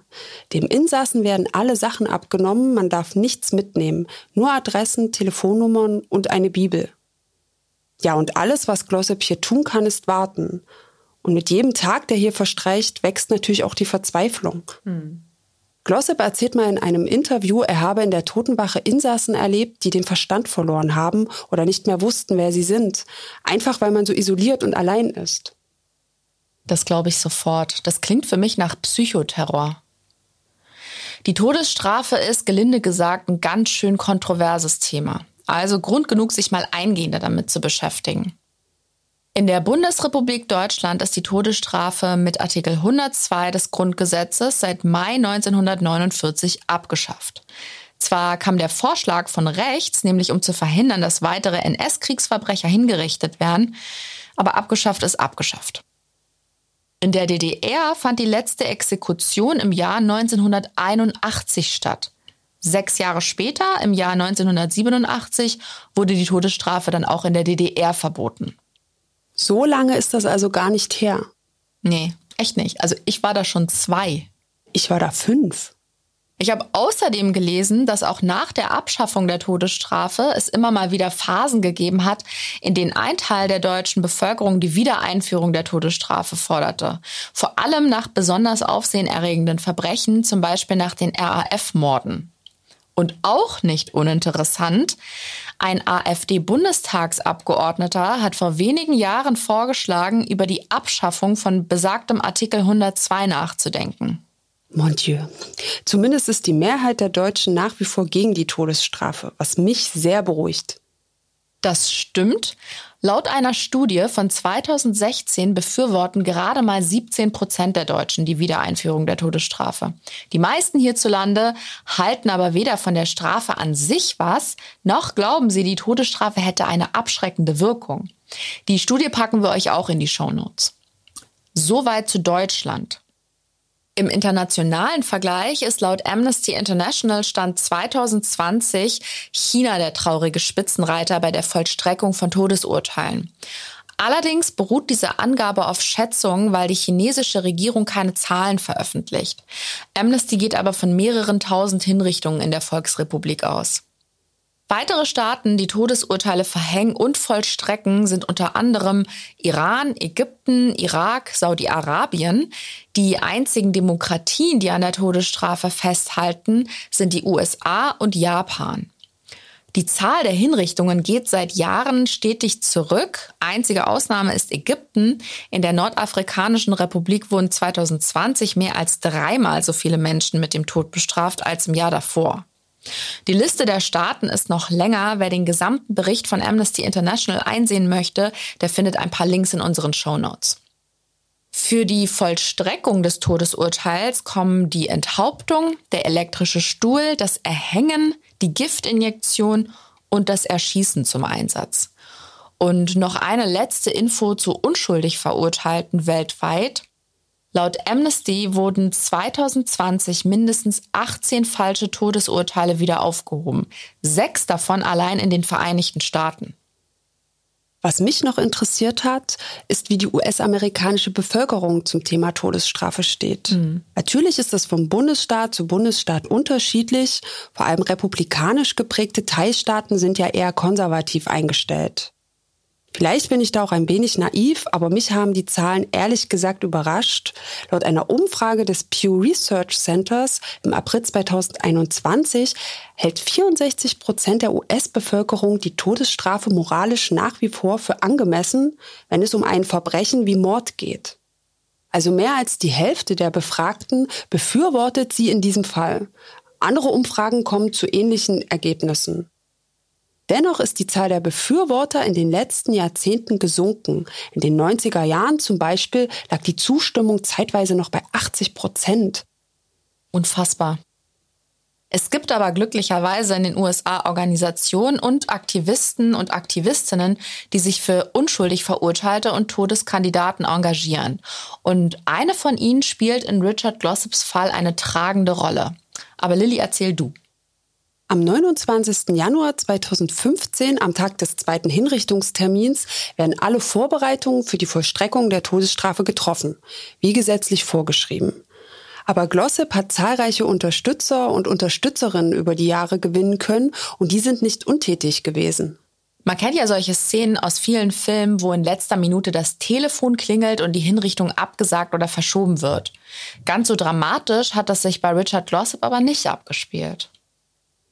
Dem Insassen werden alle Sachen abgenommen, man darf nichts mitnehmen, nur Adressen, Telefonnummern und eine Bibel. Ja, und alles, was Glossop hier tun kann, ist warten. Und mit jedem Tag, der hier verstreicht, wächst natürlich auch die Verzweiflung. Hm. Glossip erzählt mal in einem Interview, er habe in der Totenwache Insassen erlebt, die den Verstand verloren haben oder nicht mehr wussten, wer sie sind. Einfach weil man so isoliert und allein ist. Das glaube ich sofort. Das klingt für mich nach Psychoterror. Die Todesstrafe ist, gelinde gesagt, ein ganz schön kontroverses Thema. Also Grund genug, sich mal eingehender damit zu beschäftigen. In der Bundesrepublik Deutschland ist die Todesstrafe mit Artikel 102 des Grundgesetzes seit Mai 1949 abgeschafft. Zwar kam der Vorschlag von rechts, nämlich um zu verhindern, dass weitere NS-Kriegsverbrecher hingerichtet werden, aber abgeschafft ist abgeschafft. In der DDR fand die letzte Exekution im Jahr 1981 statt. Sechs Jahre später, im Jahr 1987, wurde die Todesstrafe dann auch in der DDR verboten. So lange ist das also gar nicht her. Nee, echt nicht. Also ich war da schon zwei. Ich war da fünf. Ich habe außerdem gelesen, dass auch nach der Abschaffung der Todesstrafe es immer mal wieder Phasen gegeben hat, in denen ein Teil der deutschen Bevölkerung die Wiedereinführung der Todesstrafe forderte. Vor allem nach besonders aufsehenerregenden Verbrechen, zum Beispiel nach den RAF-Morden. Und auch nicht uninteressant, ein AfD-Bundestagsabgeordneter hat vor wenigen Jahren vorgeschlagen, über die Abschaffung von besagtem Artikel 102 nachzudenken. Mon Dieu. Zumindest ist die Mehrheit der Deutschen nach wie vor gegen die Todesstrafe, was mich sehr beruhigt. Das stimmt. Laut einer Studie von 2016 befürworten gerade mal 17 Prozent der Deutschen die Wiedereinführung der Todesstrafe. Die meisten hierzulande halten aber weder von der Strafe an sich was, noch glauben sie, die Todesstrafe hätte eine abschreckende Wirkung. Die Studie packen wir euch auch in die Shownotes. Soweit zu Deutschland. Im internationalen Vergleich ist laut Amnesty International Stand 2020 China der traurige Spitzenreiter bei der Vollstreckung von Todesurteilen. Allerdings beruht diese Angabe auf Schätzungen, weil die chinesische Regierung keine Zahlen veröffentlicht. Amnesty geht aber von mehreren tausend Hinrichtungen in der Volksrepublik aus. Weitere Staaten, die Todesurteile verhängen und vollstrecken, sind unter anderem Iran, Ägypten, Irak, Saudi-Arabien. Die einzigen Demokratien, die an der Todesstrafe festhalten, sind die USA und Japan. Die Zahl der Hinrichtungen geht seit Jahren stetig zurück. Einzige Ausnahme ist Ägypten. In der Nordafrikanischen Republik wurden 2020 mehr als dreimal so viele Menschen mit dem Tod bestraft als im Jahr davor. Die Liste der Staaten ist noch länger. Wer den gesamten Bericht von Amnesty International einsehen möchte, der findet ein paar Links in unseren Show Notes. Für die Vollstreckung des Todesurteils kommen die Enthauptung, der elektrische Stuhl, das Erhängen, die Giftinjektion und das Erschießen zum Einsatz. Und noch eine letzte Info zu unschuldig Verurteilten weltweit. Laut Amnesty wurden 2020 mindestens 18 falsche Todesurteile wieder aufgehoben. Sechs davon allein in den Vereinigten Staaten. Was mich noch interessiert hat, ist, wie die US-amerikanische Bevölkerung zum Thema Todesstrafe steht. Mhm. Natürlich ist das vom Bundesstaat zu Bundesstaat unterschiedlich. Vor allem republikanisch geprägte Teilstaaten sind ja eher konservativ eingestellt. Vielleicht bin ich da auch ein wenig naiv, aber mich haben die Zahlen ehrlich gesagt überrascht. Laut einer Umfrage des Pew Research Centers im April 2021 hält 64 Prozent der US-Bevölkerung die Todesstrafe moralisch nach wie vor für angemessen, wenn es um ein Verbrechen wie Mord geht. Also mehr als die Hälfte der Befragten befürwortet sie in diesem Fall. Andere Umfragen kommen zu ähnlichen Ergebnissen. Dennoch ist die Zahl der Befürworter in den letzten Jahrzehnten gesunken. In den 90er Jahren zum Beispiel lag die Zustimmung zeitweise noch bei 80 Prozent. Unfassbar. Es gibt aber glücklicherweise in den USA Organisationen und Aktivisten und Aktivistinnen, die sich für unschuldig Verurteilte und Todeskandidaten engagieren. Und eine von ihnen spielt in Richard Glossops Fall eine tragende Rolle. Aber Lilly, erzähl du. Am 29. Januar 2015, am Tag des zweiten Hinrichtungstermins, werden alle Vorbereitungen für die Vollstreckung der Todesstrafe getroffen, wie gesetzlich vorgeschrieben. Aber Glossip hat zahlreiche Unterstützer und Unterstützerinnen über die Jahre gewinnen können und die sind nicht untätig gewesen. Man kennt ja solche Szenen aus vielen Filmen, wo in letzter Minute das Telefon klingelt und die Hinrichtung abgesagt oder verschoben wird. Ganz so dramatisch hat das sich bei Richard Glossip aber nicht abgespielt.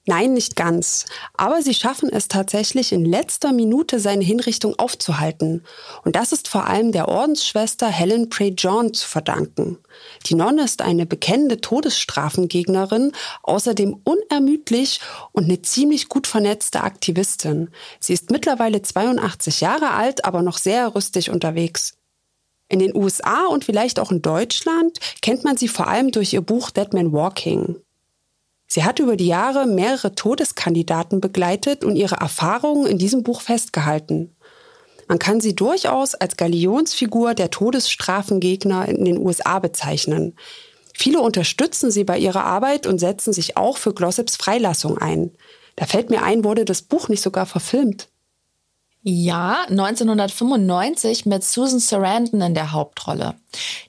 Nein, nicht ganz. Aber sie schaffen es tatsächlich in letzter Minute seine Hinrichtung aufzuhalten. Und das ist vor allem der Ordensschwester Helen Prey John zu verdanken. Die Nonne ist eine bekennende Todesstrafengegnerin, außerdem unermüdlich und eine ziemlich gut vernetzte Aktivistin. Sie ist mittlerweile 82 Jahre alt, aber noch sehr rüstig unterwegs. In den USA und vielleicht auch in Deutschland kennt man sie vor allem durch ihr Buch Dead Man Walking. Sie hat über die Jahre mehrere Todeskandidaten begleitet und ihre Erfahrungen in diesem Buch festgehalten. Man kann sie durchaus als Galionsfigur der Todesstrafengegner in den USA bezeichnen. Viele unterstützen sie bei ihrer Arbeit und setzen sich auch für Glossops Freilassung ein. Da fällt mir ein, wurde das Buch nicht sogar verfilmt. Ja, 1995 mit Susan Sarandon in der Hauptrolle.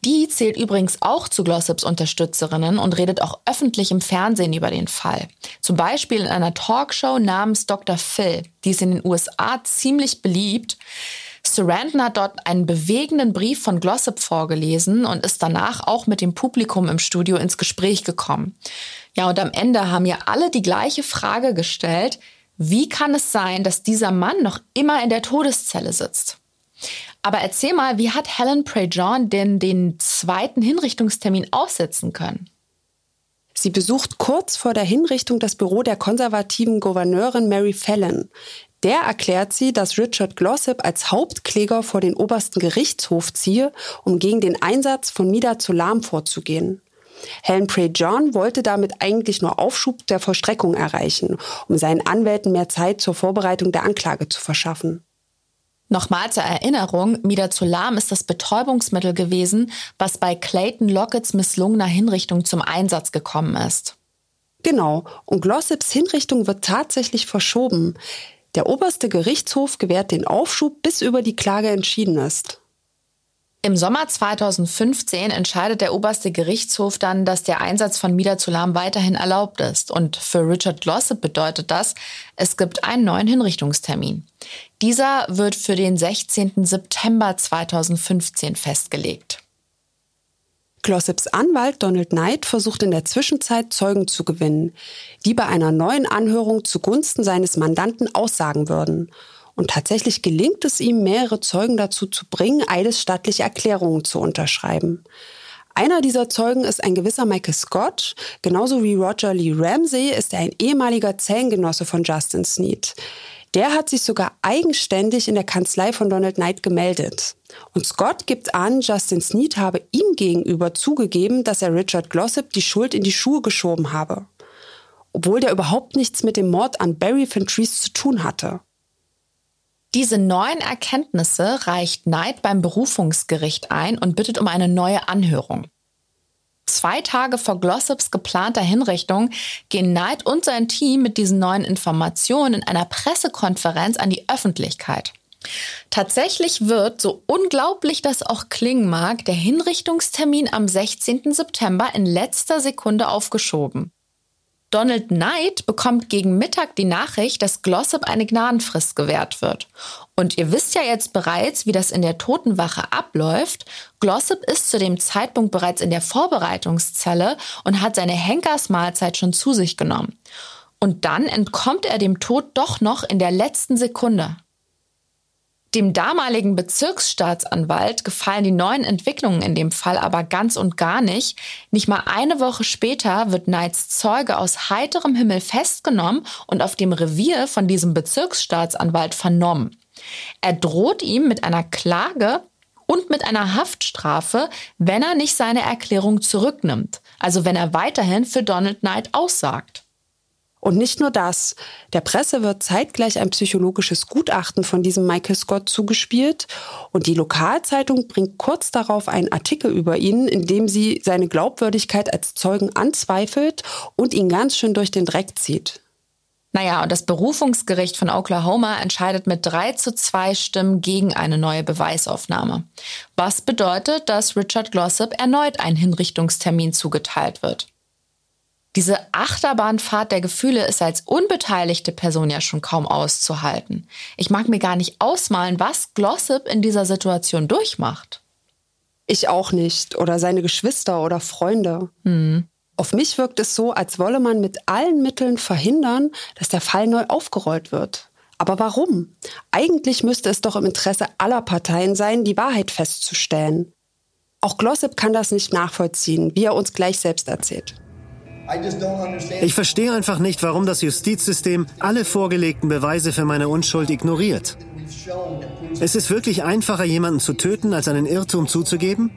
Die zählt übrigens auch zu Glossips Unterstützerinnen und redet auch öffentlich im Fernsehen über den Fall. Zum Beispiel in einer Talkshow namens Dr. Phil. Die ist in den USA ziemlich beliebt. Sarandon hat dort einen bewegenden Brief von Glossip vorgelesen und ist danach auch mit dem Publikum im Studio ins Gespräch gekommen. Ja, und am Ende haben ja alle die gleiche Frage gestellt. Wie kann es sein, dass dieser Mann noch immer in der Todeszelle sitzt? Aber erzähl mal, wie hat Helen Prejean denn den zweiten Hinrichtungstermin aussetzen können? Sie besucht kurz vor der Hinrichtung das Büro der konservativen Gouverneurin Mary Fallon. Der erklärt sie, dass Richard Glossip als Hauptkläger vor den obersten Gerichtshof ziehe, um gegen den Einsatz von Mida Zolam vorzugehen. Helen Prey John wollte damit eigentlich nur Aufschub der Vollstreckung erreichen, um seinen Anwälten mehr Zeit zur Vorbereitung der Anklage zu verschaffen. Nochmal zur Erinnerung, Midazolam ist das Betäubungsmittel gewesen, was bei Clayton Lockets misslungener Hinrichtung zum Einsatz gekommen ist. Genau, und Glossips Hinrichtung wird tatsächlich verschoben. Der oberste Gerichtshof gewährt den Aufschub, bis über die Klage entschieden ist. Im Sommer 2015 entscheidet der oberste Gerichtshof dann, dass der Einsatz von Midazolam weiterhin erlaubt ist. Und für Richard Glossip bedeutet das, es gibt einen neuen Hinrichtungstermin. Dieser wird für den 16. September 2015 festgelegt. Glossips Anwalt Donald Knight versucht in der Zwischenzeit Zeugen zu gewinnen, die bei einer neuen Anhörung zugunsten seines Mandanten aussagen würden. Und tatsächlich gelingt es ihm, mehrere Zeugen dazu zu bringen, eidesstattliche Erklärungen zu unterschreiben. Einer dieser Zeugen ist ein gewisser Michael Scott. Genauso wie Roger Lee Ramsey ist er ein ehemaliger Zellengenosse von Justin Sneed. Der hat sich sogar eigenständig in der Kanzlei von Donald Knight gemeldet. Und Scott gibt an, Justin Sneed habe ihm gegenüber zugegeben, dass er Richard Glossip die Schuld in die Schuhe geschoben habe. Obwohl der überhaupt nichts mit dem Mord an Barry Fentrese zu tun hatte. Diese neuen Erkenntnisse reicht Knight beim Berufungsgericht ein und bittet um eine neue Anhörung. Zwei Tage vor Glossops geplanter Hinrichtung gehen Knight und sein Team mit diesen neuen Informationen in einer Pressekonferenz an die Öffentlichkeit. Tatsächlich wird, so unglaublich das auch klingen mag, der Hinrichtungstermin am 16. September in letzter Sekunde aufgeschoben. Donald Knight bekommt gegen Mittag die Nachricht, dass Glossop eine Gnadenfrist gewährt wird. Und ihr wisst ja jetzt bereits, wie das in der Totenwache abläuft. Glossop ist zu dem Zeitpunkt bereits in der Vorbereitungszelle und hat seine Henkersmahlzeit schon zu sich genommen. Und dann entkommt er dem Tod doch noch in der letzten Sekunde. Dem damaligen Bezirksstaatsanwalt gefallen die neuen Entwicklungen in dem Fall aber ganz und gar nicht. Nicht mal eine Woche später wird Knights Zeuge aus heiterem Himmel festgenommen und auf dem Revier von diesem Bezirksstaatsanwalt vernommen. Er droht ihm mit einer Klage und mit einer Haftstrafe, wenn er nicht seine Erklärung zurücknimmt, also wenn er weiterhin für Donald Knight aussagt. Und nicht nur das. Der Presse wird zeitgleich ein psychologisches Gutachten von diesem Michael Scott zugespielt und die Lokalzeitung bringt kurz darauf einen Artikel über ihn, in dem sie seine Glaubwürdigkeit als Zeugen anzweifelt und ihn ganz schön durch den Dreck zieht. Naja, und das Berufungsgericht von Oklahoma entscheidet mit drei zu zwei Stimmen gegen eine neue Beweisaufnahme. Was bedeutet, dass Richard Glossop erneut ein Hinrichtungstermin zugeteilt wird. Diese Achterbahnfahrt der Gefühle ist als unbeteiligte Person ja schon kaum auszuhalten. Ich mag mir gar nicht ausmalen, was Glossip in dieser Situation durchmacht. Ich auch nicht. Oder seine Geschwister oder Freunde. Hm. Auf mich wirkt es so, als wolle man mit allen Mitteln verhindern, dass der Fall neu aufgerollt wird. Aber warum? Eigentlich müsste es doch im Interesse aller Parteien sein, die Wahrheit festzustellen. Auch Glossip kann das nicht nachvollziehen, wie er uns gleich selbst erzählt. Ich verstehe einfach nicht, warum das Justizsystem alle vorgelegten Beweise für meine Unschuld ignoriert. Es ist wirklich einfacher, jemanden zu töten, als einen Irrtum zuzugeben?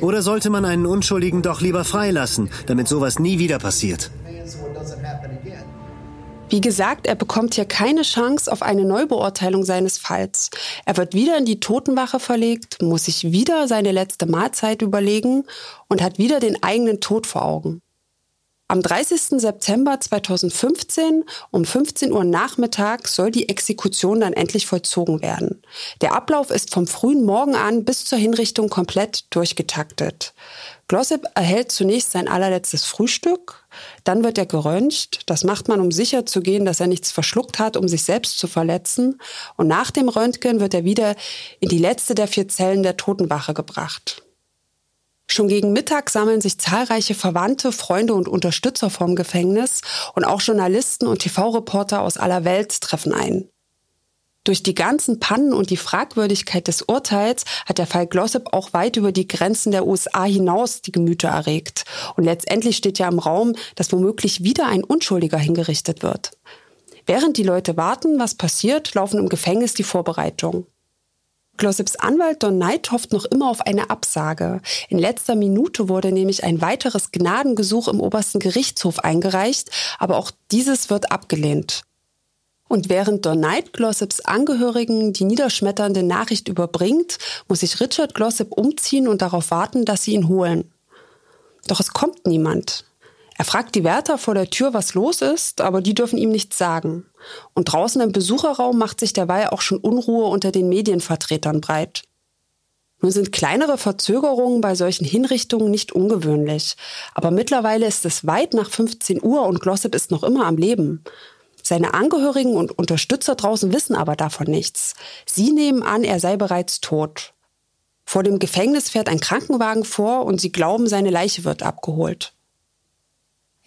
Oder sollte man einen Unschuldigen doch lieber freilassen, damit sowas nie wieder passiert? Wie gesagt, er bekommt hier keine Chance auf eine Neubeurteilung seines Falls. Er wird wieder in die Totenwache verlegt, muss sich wieder seine letzte Mahlzeit überlegen und hat wieder den eigenen Tod vor Augen. Am 30. September 2015 um 15 Uhr nachmittags soll die Exekution dann endlich vollzogen werden. Der Ablauf ist vom frühen Morgen an bis zur Hinrichtung komplett durchgetaktet. Glossip erhält zunächst sein allerletztes Frühstück, dann wird er geröntgt. Das macht man, um sicher zu gehen, dass er nichts verschluckt hat, um sich selbst zu verletzen. Und nach dem Röntgen wird er wieder in die letzte der vier Zellen der Totenwache gebracht. Schon gegen Mittag sammeln sich zahlreiche Verwandte, Freunde und Unterstützer vom Gefängnis und auch Journalisten und TV-Reporter aus aller Welt treffen ein. Durch die ganzen Pannen und die Fragwürdigkeit des Urteils hat der Fall Glossip auch weit über die Grenzen der USA hinaus die Gemüter erregt. Und letztendlich steht ja im Raum, dass womöglich wieder ein Unschuldiger hingerichtet wird. Während die Leute warten, was passiert, laufen im Gefängnis die Vorbereitungen. Glossips Anwalt Don Knight hofft noch immer auf eine Absage. In letzter Minute wurde nämlich ein weiteres Gnadengesuch im obersten Gerichtshof eingereicht, aber auch dieses wird abgelehnt. Und während Don Knight Glossops Angehörigen die niederschmetternde Nachricht überbringt, muss sich Richard Glossop umziehen und darauf warten, dass sie ihn holen. Doch es kommt niemand. Er fragt die Wärter vor der Tür, was los ist, aber die dürfen ihm nichts sagen. Und draußen im Besucherraum macht sich derweil auch schon Unruhe unter den Medienvertretern breit. Nun sind kleinere Verzögerungen bei solchen Hinrichtungen nicht ungewöhnlich. Aber mittlerweile ist es weit nach 15 Uhr und Glossop ist noch immer am Leben. Seine Angehörigen und Unterstützer draußen wissen aber davon nichts. Sie nehmen an, er sei bereits tot. Vor dem Gefängnis fährt ein Krankenwagen vor und sie glauben, seine Leiche wird abgeholt.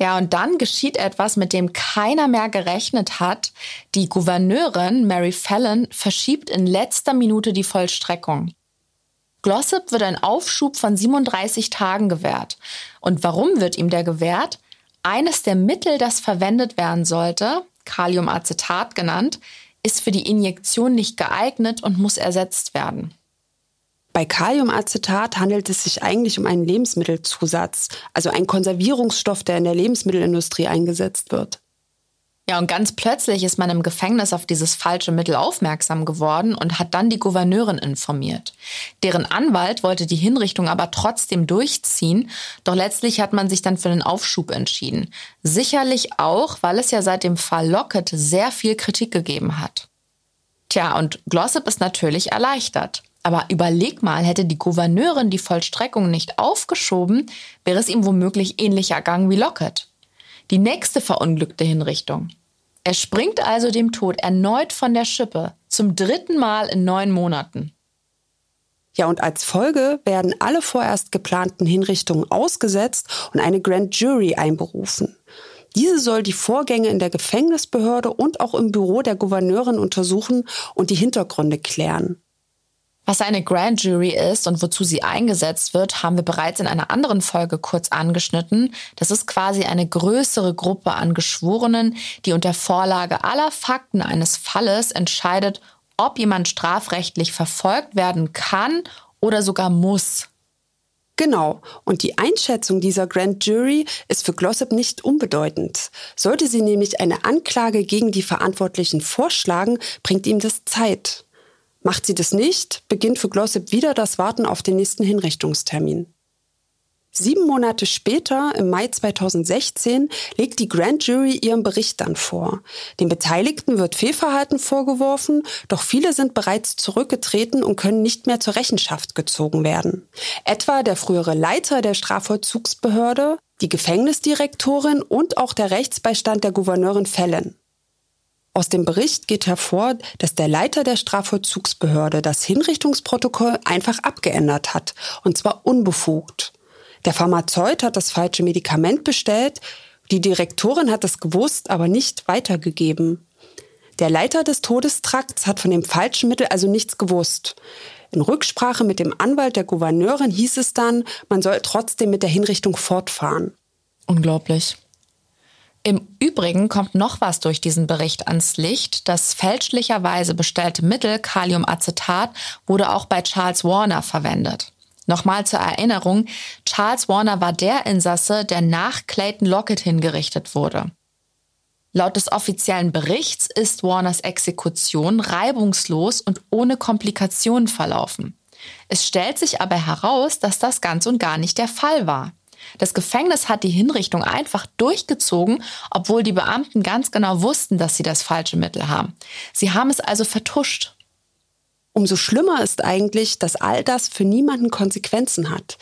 Ja, und dann geschieht etwas, mit dem keiner mehr gerechnet hat. Die Gouverneurin Mary Fallon verschiebt in letzter Minute die Vollstreckung. Glossip wird ein Aufschub von 37 Tagen gewährt. Und warum wird ihm der gewährt? Eines der Mittel, das verwendet werden sollte, Kaliumacetat genannt, ist für die Injektion nicht geeignet und muss ersetzt werden. Bei Kaliumacetat handelt es sich eigentlich um einen Lebensmittelzusatz, also ein Konservierungsstoff, der in der Lebensmittelindustrie eingesetzt wird. Ja, und ganz plötzlich ist man im Gefängnis auf dieses falsche Mittel aufmerksam geworden und hat dann die Gouverneurin informiert. Deren Anwalt wollte die Hinrichtung aber trotzdem durchziehen, doch letztlich hat man sich dann für den Aufschub entschieden. Sicherlich auch, weil es ja seit dem Fall Lockett sehr viel Kritik gegeben hat. Tja, und Glossip ist natürlich erleichtert. Aber überleg mal, hätte die Gouverneurin die Vollstreckung nicht aufgeschoben, wäre es ihm womöglich ähnlich ergangen wie Lockett. Die nächste verunglückte Hinrichtung. Er springt also dem Tod erneut von der Schippe, zum dritten Mal in neun Monaten. Ja, und als Folge werden alle vorerst geplanten Hinrichtungen ausgesetzt und eine Grand Jury einberufen. Diese soll die Vorgänge in der Gefängnisbehörde und auch im Büro der Gouverneurin untersuchen und die Hintergründe klären. Was eine Grand Jury ist und wozu sie eingesetzt wird, haben wir bereits in einer anderen Folge kurz angeschnitten. Das ist quasi eine größere Gruppe an Geschworenen, die unter Vorlage aller Fakten eines Falles entscheidet, ob jemand strafrechtlich verfolgt werden kann oder sogar muss. Genau. Und die Einschätzung dieser Grand Jury ist für Glossop nicht unbedeutend. Sollte sie nämlich eine Anklage gegen die Verantwortlichen vorschlagen, bringt ihm das Zeit. Macht sie das nicht, beginnt für Glossip wieder das Warten auf den nächsten Hinrichtungstermin. Sieben Monate später, im Mai 2016, legt die Grand Jury ihren Bericht dann vor. Den Beteiligten wird Fehlverhalten vorgeworfen, doch viele sind bereits zurückgetreten und können nicht mehr zur Rechenschaft gezogen werden. Etwa der frühere Leiter der Strafvollzugsbehörde, die Gefängnisdirektorin und auch der Rechtsbeistand der Gouverneurin Fallon. Aus dem Bericht geht hervor, dass der Leiter der Strafvollzugsbehörde das Hinrichtungsprotokoll einfach abgeändert hat, und zwar unbefugt. Der Pharmazeut hat das falsche Medikament bestellt, die Direktorin hat es gewusst, aber nicht weitergegeben. Der Leiter des Todestrakts hat von dem falschen Mittel also nichts gewusst. In Rücksprache mit dem Anwalt der Gouverneurin hieß es dann, man soll trotzdem mit der Hinrichtung fortfahren. Unglaublich. Im Übrigen kommt noch was durch diesen Bericht ans Licht. Das fälschlicherweise bestellte Mittel Kaliumacetat wurde auch bei Charles Warner verwendet. Nochmal zur Erinnerung, Charles Warner war der Insasse, der nach Clayton Lockett hingerichtet wurde. Laut des offiziellen Berichts ist Warners Exekution reibungslos und ohne Komplikationen verlaufen. Es stellt sich aber heraus, dass das ganz und gar nicht der Fall war. Das Gefängnis hat die Hinrichtung einfach durchgezogen, obwohl die Beamten ganz genau wussten, dass sie das falsche Mittel haben. Sie haben es also vertuscht. Umso schlimmer ist eigentlich, dass all das für niemanden Konsequenzen hat.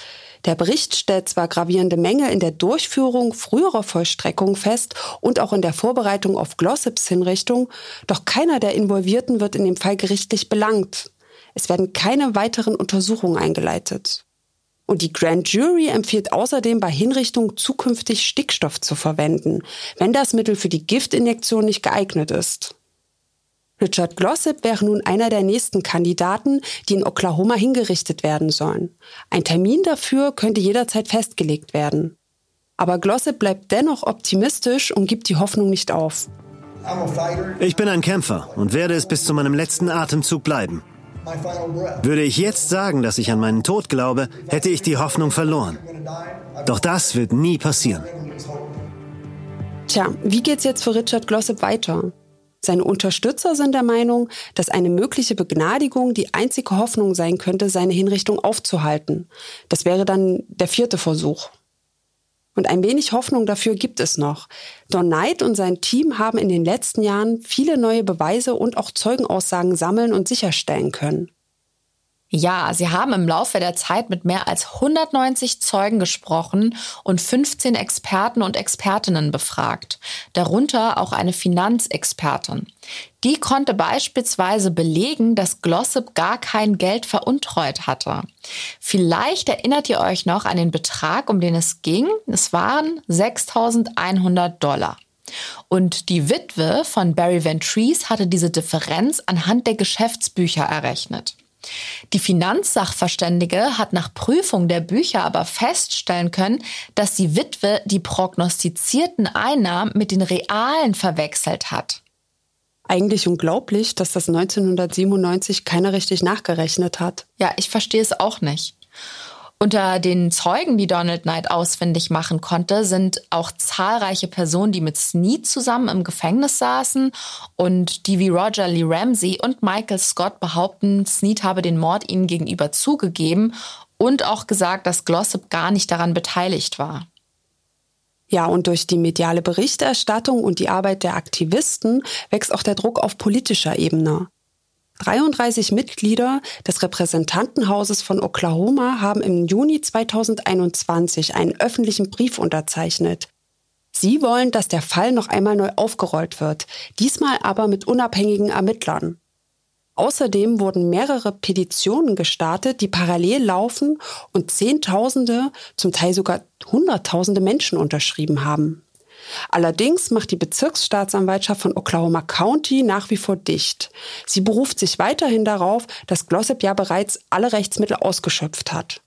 Der Bericht stellt zwar gravierende Mängel in der Durchführung früherer Vollstreckungen fest und auch in der Vorbereitung auf Glossops Hinrichtung, doch keiner der Involvierten wird in dem Fall gerichtlich belangt. Es werden keine weiteren Untersuchungen eingeleitet. Und die Grand Jury empfiehlt außerdem bei Hinrichtung zukünftig Stickstoff zu verwenden, wenn das Mittel für die Giftinjektion nicht geeignet ist. Richard Glossip wäre nun einer der nächsten Kandidaten, die in Oklahoma hingerichtet werden sollen. Ein Termin dafür könnte jederzeit festgelegt werden. Aber Glossip bleibt dennoch optimistisch und gibt die Hoffnung nicht auf. Ich bin ein Kämpfer und werde es bis zu meinem letzten Atemzug bleiben. Würde ich jetzt sagen, dass ich an meinen Tod glaube, hätte ich die Hoffnung verloren. Doch das wird nie passieren. Tja, wie geht's jetzt für Richard Glossip weiter? Seine Unterstützer sind der Meinung, dass eine mögliche Begnadigung die einzige Hoffnung sein könnte, seine Hinrichtung aufzuhalten. Das wäre dann der vierte Versuch. Und ein wenig Hoffnung dafür gibt es noch. Don Knight und sein Team haben in den letzten Jahren viele neue Beweise und auch Zeugenaussagen sammeln und sicherstellen können. Ja, sie haben im Laufe der Zeit mit mehr als 190 Zeugen gesprochen und 15 Experten und Expertinnen befragt, darunter auch eine Finanzexpertin. Die konnte beispielsweise belegen, dass Glossip gar kein Geld veruntreut hatte. Vielleicht erinnert ihr euch noch an den Betrag, um den es ging. Es waren 6100 Dollar. Und die Witwe von Barry Ventries hatte diese Differenz anhand der Geschäftsbücher errechnet. Die Finanzsachverständige hat nach Prüfung der Bücher aber feststellen können, dass die Witwe die prognostizierten Einnahmen mit den realen verwechselt hat. Eigentlich unglaublich, dass das 1997 keiner richtig nachgerechnet hat. Ja, ich verstehe es auch nicht. Unter den Zeugen, die Donald Knight ausfindig machen konnte, sind auch zahlreiche Personen, die mit Snead zusammen im Gefängnis saßen und die wie Roger Lee Ramsey und Michael Scott behaupten, Snead habe den Mord ihnen gegenüber zugegeben und auch gesagt, dass Glossop gar nicht daran beteiligt war. Ja, und durch die mediale Berichterstattung und die Arbeit der Aktivisten wächst auch der Druck auf politischer Ebene. 33 Mitglieder des Repräsentantenhauses von Oklahoma haben im Juni 2021 einen öffentlichen Brief unterzeichnet. Sie wollen, dass der Fall noch einmal neu aufgerollt wird, diesmal aber mit unabhängigen Ermittlern. Außerdem wurden mehrere Petitionen gestartet, die parallel laufen und Zehntausende, zum Teil sogar Hunderttausende Menschen unterschrieben haben. Allerdings macht die Bezirksstaatsanwaltschaft von Oklahoma County nach wie vor dicht. Sie beruft sich weiterhin darauf, dass Glossip ja bereits alle Rechtsmittel ausgeschöpft hat.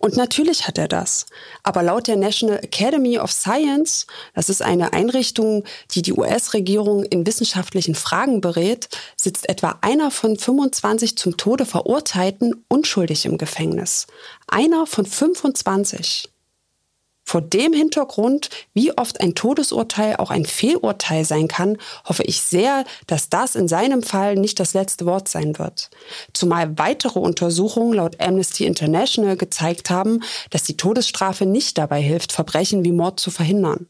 Und natürlich hat er das. Aber laut der National Academy of Science, das ist eine Einrichtung, die die US-Regierung in wissenschaftlichen Fragen berät, sitzt etwa einer von 25 zum Tode Verurteilten unschuldig im Gefängnis. Einer von 25. Vor dem Hintergrund, wie oft ein Todesurteil auch ein Fehlurteil sein kann, hoffe ich sehr, dass das in seinem Fall nicht das letzte Wort sein wird. Zumal weitere Untersuchungen laut Amnesty International gezeigt haben, dass die Todesstrafe nicht dabei hilft, Verbrechen wie Mord zu verhindern.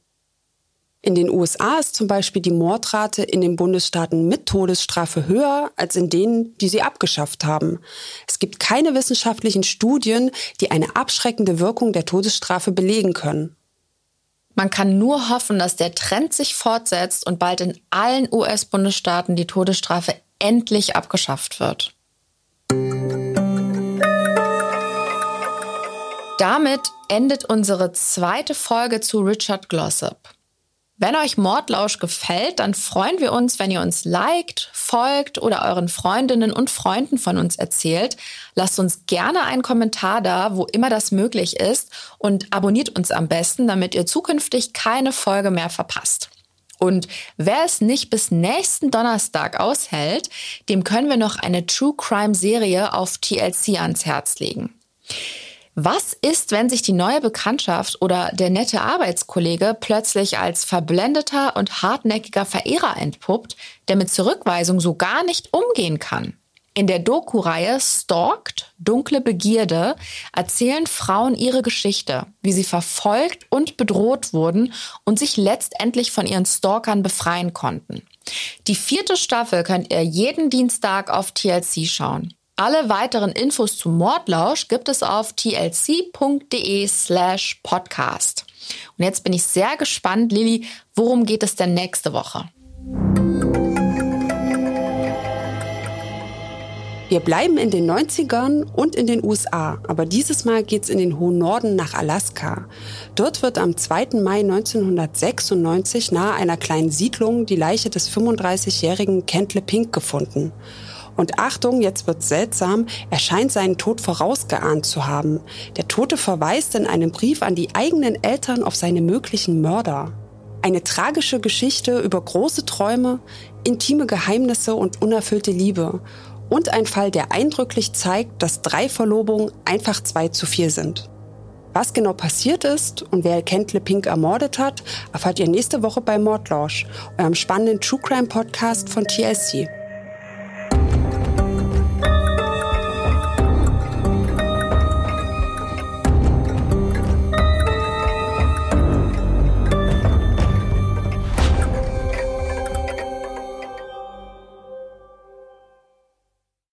In den USA ist zum Beispiel die Mordrate in den Bundesstaaten mit Todesstrafe höher als in denen, die sie abgeschafft haben. Es gibt keine wissenschaftlichen Studien, die eine abschreckende Wirkung der Todesstrafe belegen können. Man kann nur hoffen, dass der Trend sich fortsetzt und bald in allen US-Bundesstaaten die Todesstrafe endlich abgeschafft wird. Damit endet unsere zweite Folge zu Richard Glossop. Wenn euch Mordlausch gefällt, dann freuen wir uns, wenn ihr uns liked, folgt oder euren Freundinnen und Freunden von uns erzählt. Lasst uns gerne einen Kommentar da, wo immer das möglich ist und abonniert uns am besten, damit ihr zukünftig keine Folge mehr verpasst. Und wer es nicht bis nächsten Donnerstag aushält, dem können wir noch eine True Crime Serie auf TLC ans Herz legen. Was ist, wenn sich die neue Bekanntschaft oder der nette Arbeitskollege plötzlich als verblendeter und hartnäckiger Verehrer entpuppt, der mit Zurückweisung so gar nicht umgehen kann? In der Doku-Reihe Stalked, Dunkle Begierde, erzählen Frauen ihre Geschichte, wie sie verfolgt und bedroht wurden und sich letztendlich von ihren Stalkern befreien konnten. Die vierte Staffel könnt ihr jeden Dienstag auf TLC schauen. Alle weiteren Infos zum Mordlausch gibt es auf tlc.de slash podcast. Und jetzt bin ich sehr gespannt, Lilly, worum geht es denn nächste Woche? Wir bleiben in den 90ern und in den USA, aber dieses Mal geht's in den hohen Norden nach Alaska. Dort wird am 2. Mai 1996 nahe einer kleinen Siedlung die Leiche des 35-jährigen Kentle Pink gefunden. Und Achtung, jetzt wird's seltsam, er scheint seinen Tod vorausgeahnt zu haben. Der Tote verweist in einem Brief an die eigenen Eltern auf seine möglichen Mörder. Eine tragische Geschichte über große Träume, intime Geheimnisse und unerfüllte Liebe und ein Fall, der eindrücklich zeigt, dass drei Verlobungen einfach zwei zu viel sind. Was genau passiert ist und wer Kentle Pink ermordet hat, erfahrt ihr nächste Woche bei Mordlausch, eurem spannenden True Crime Podcast von TLC.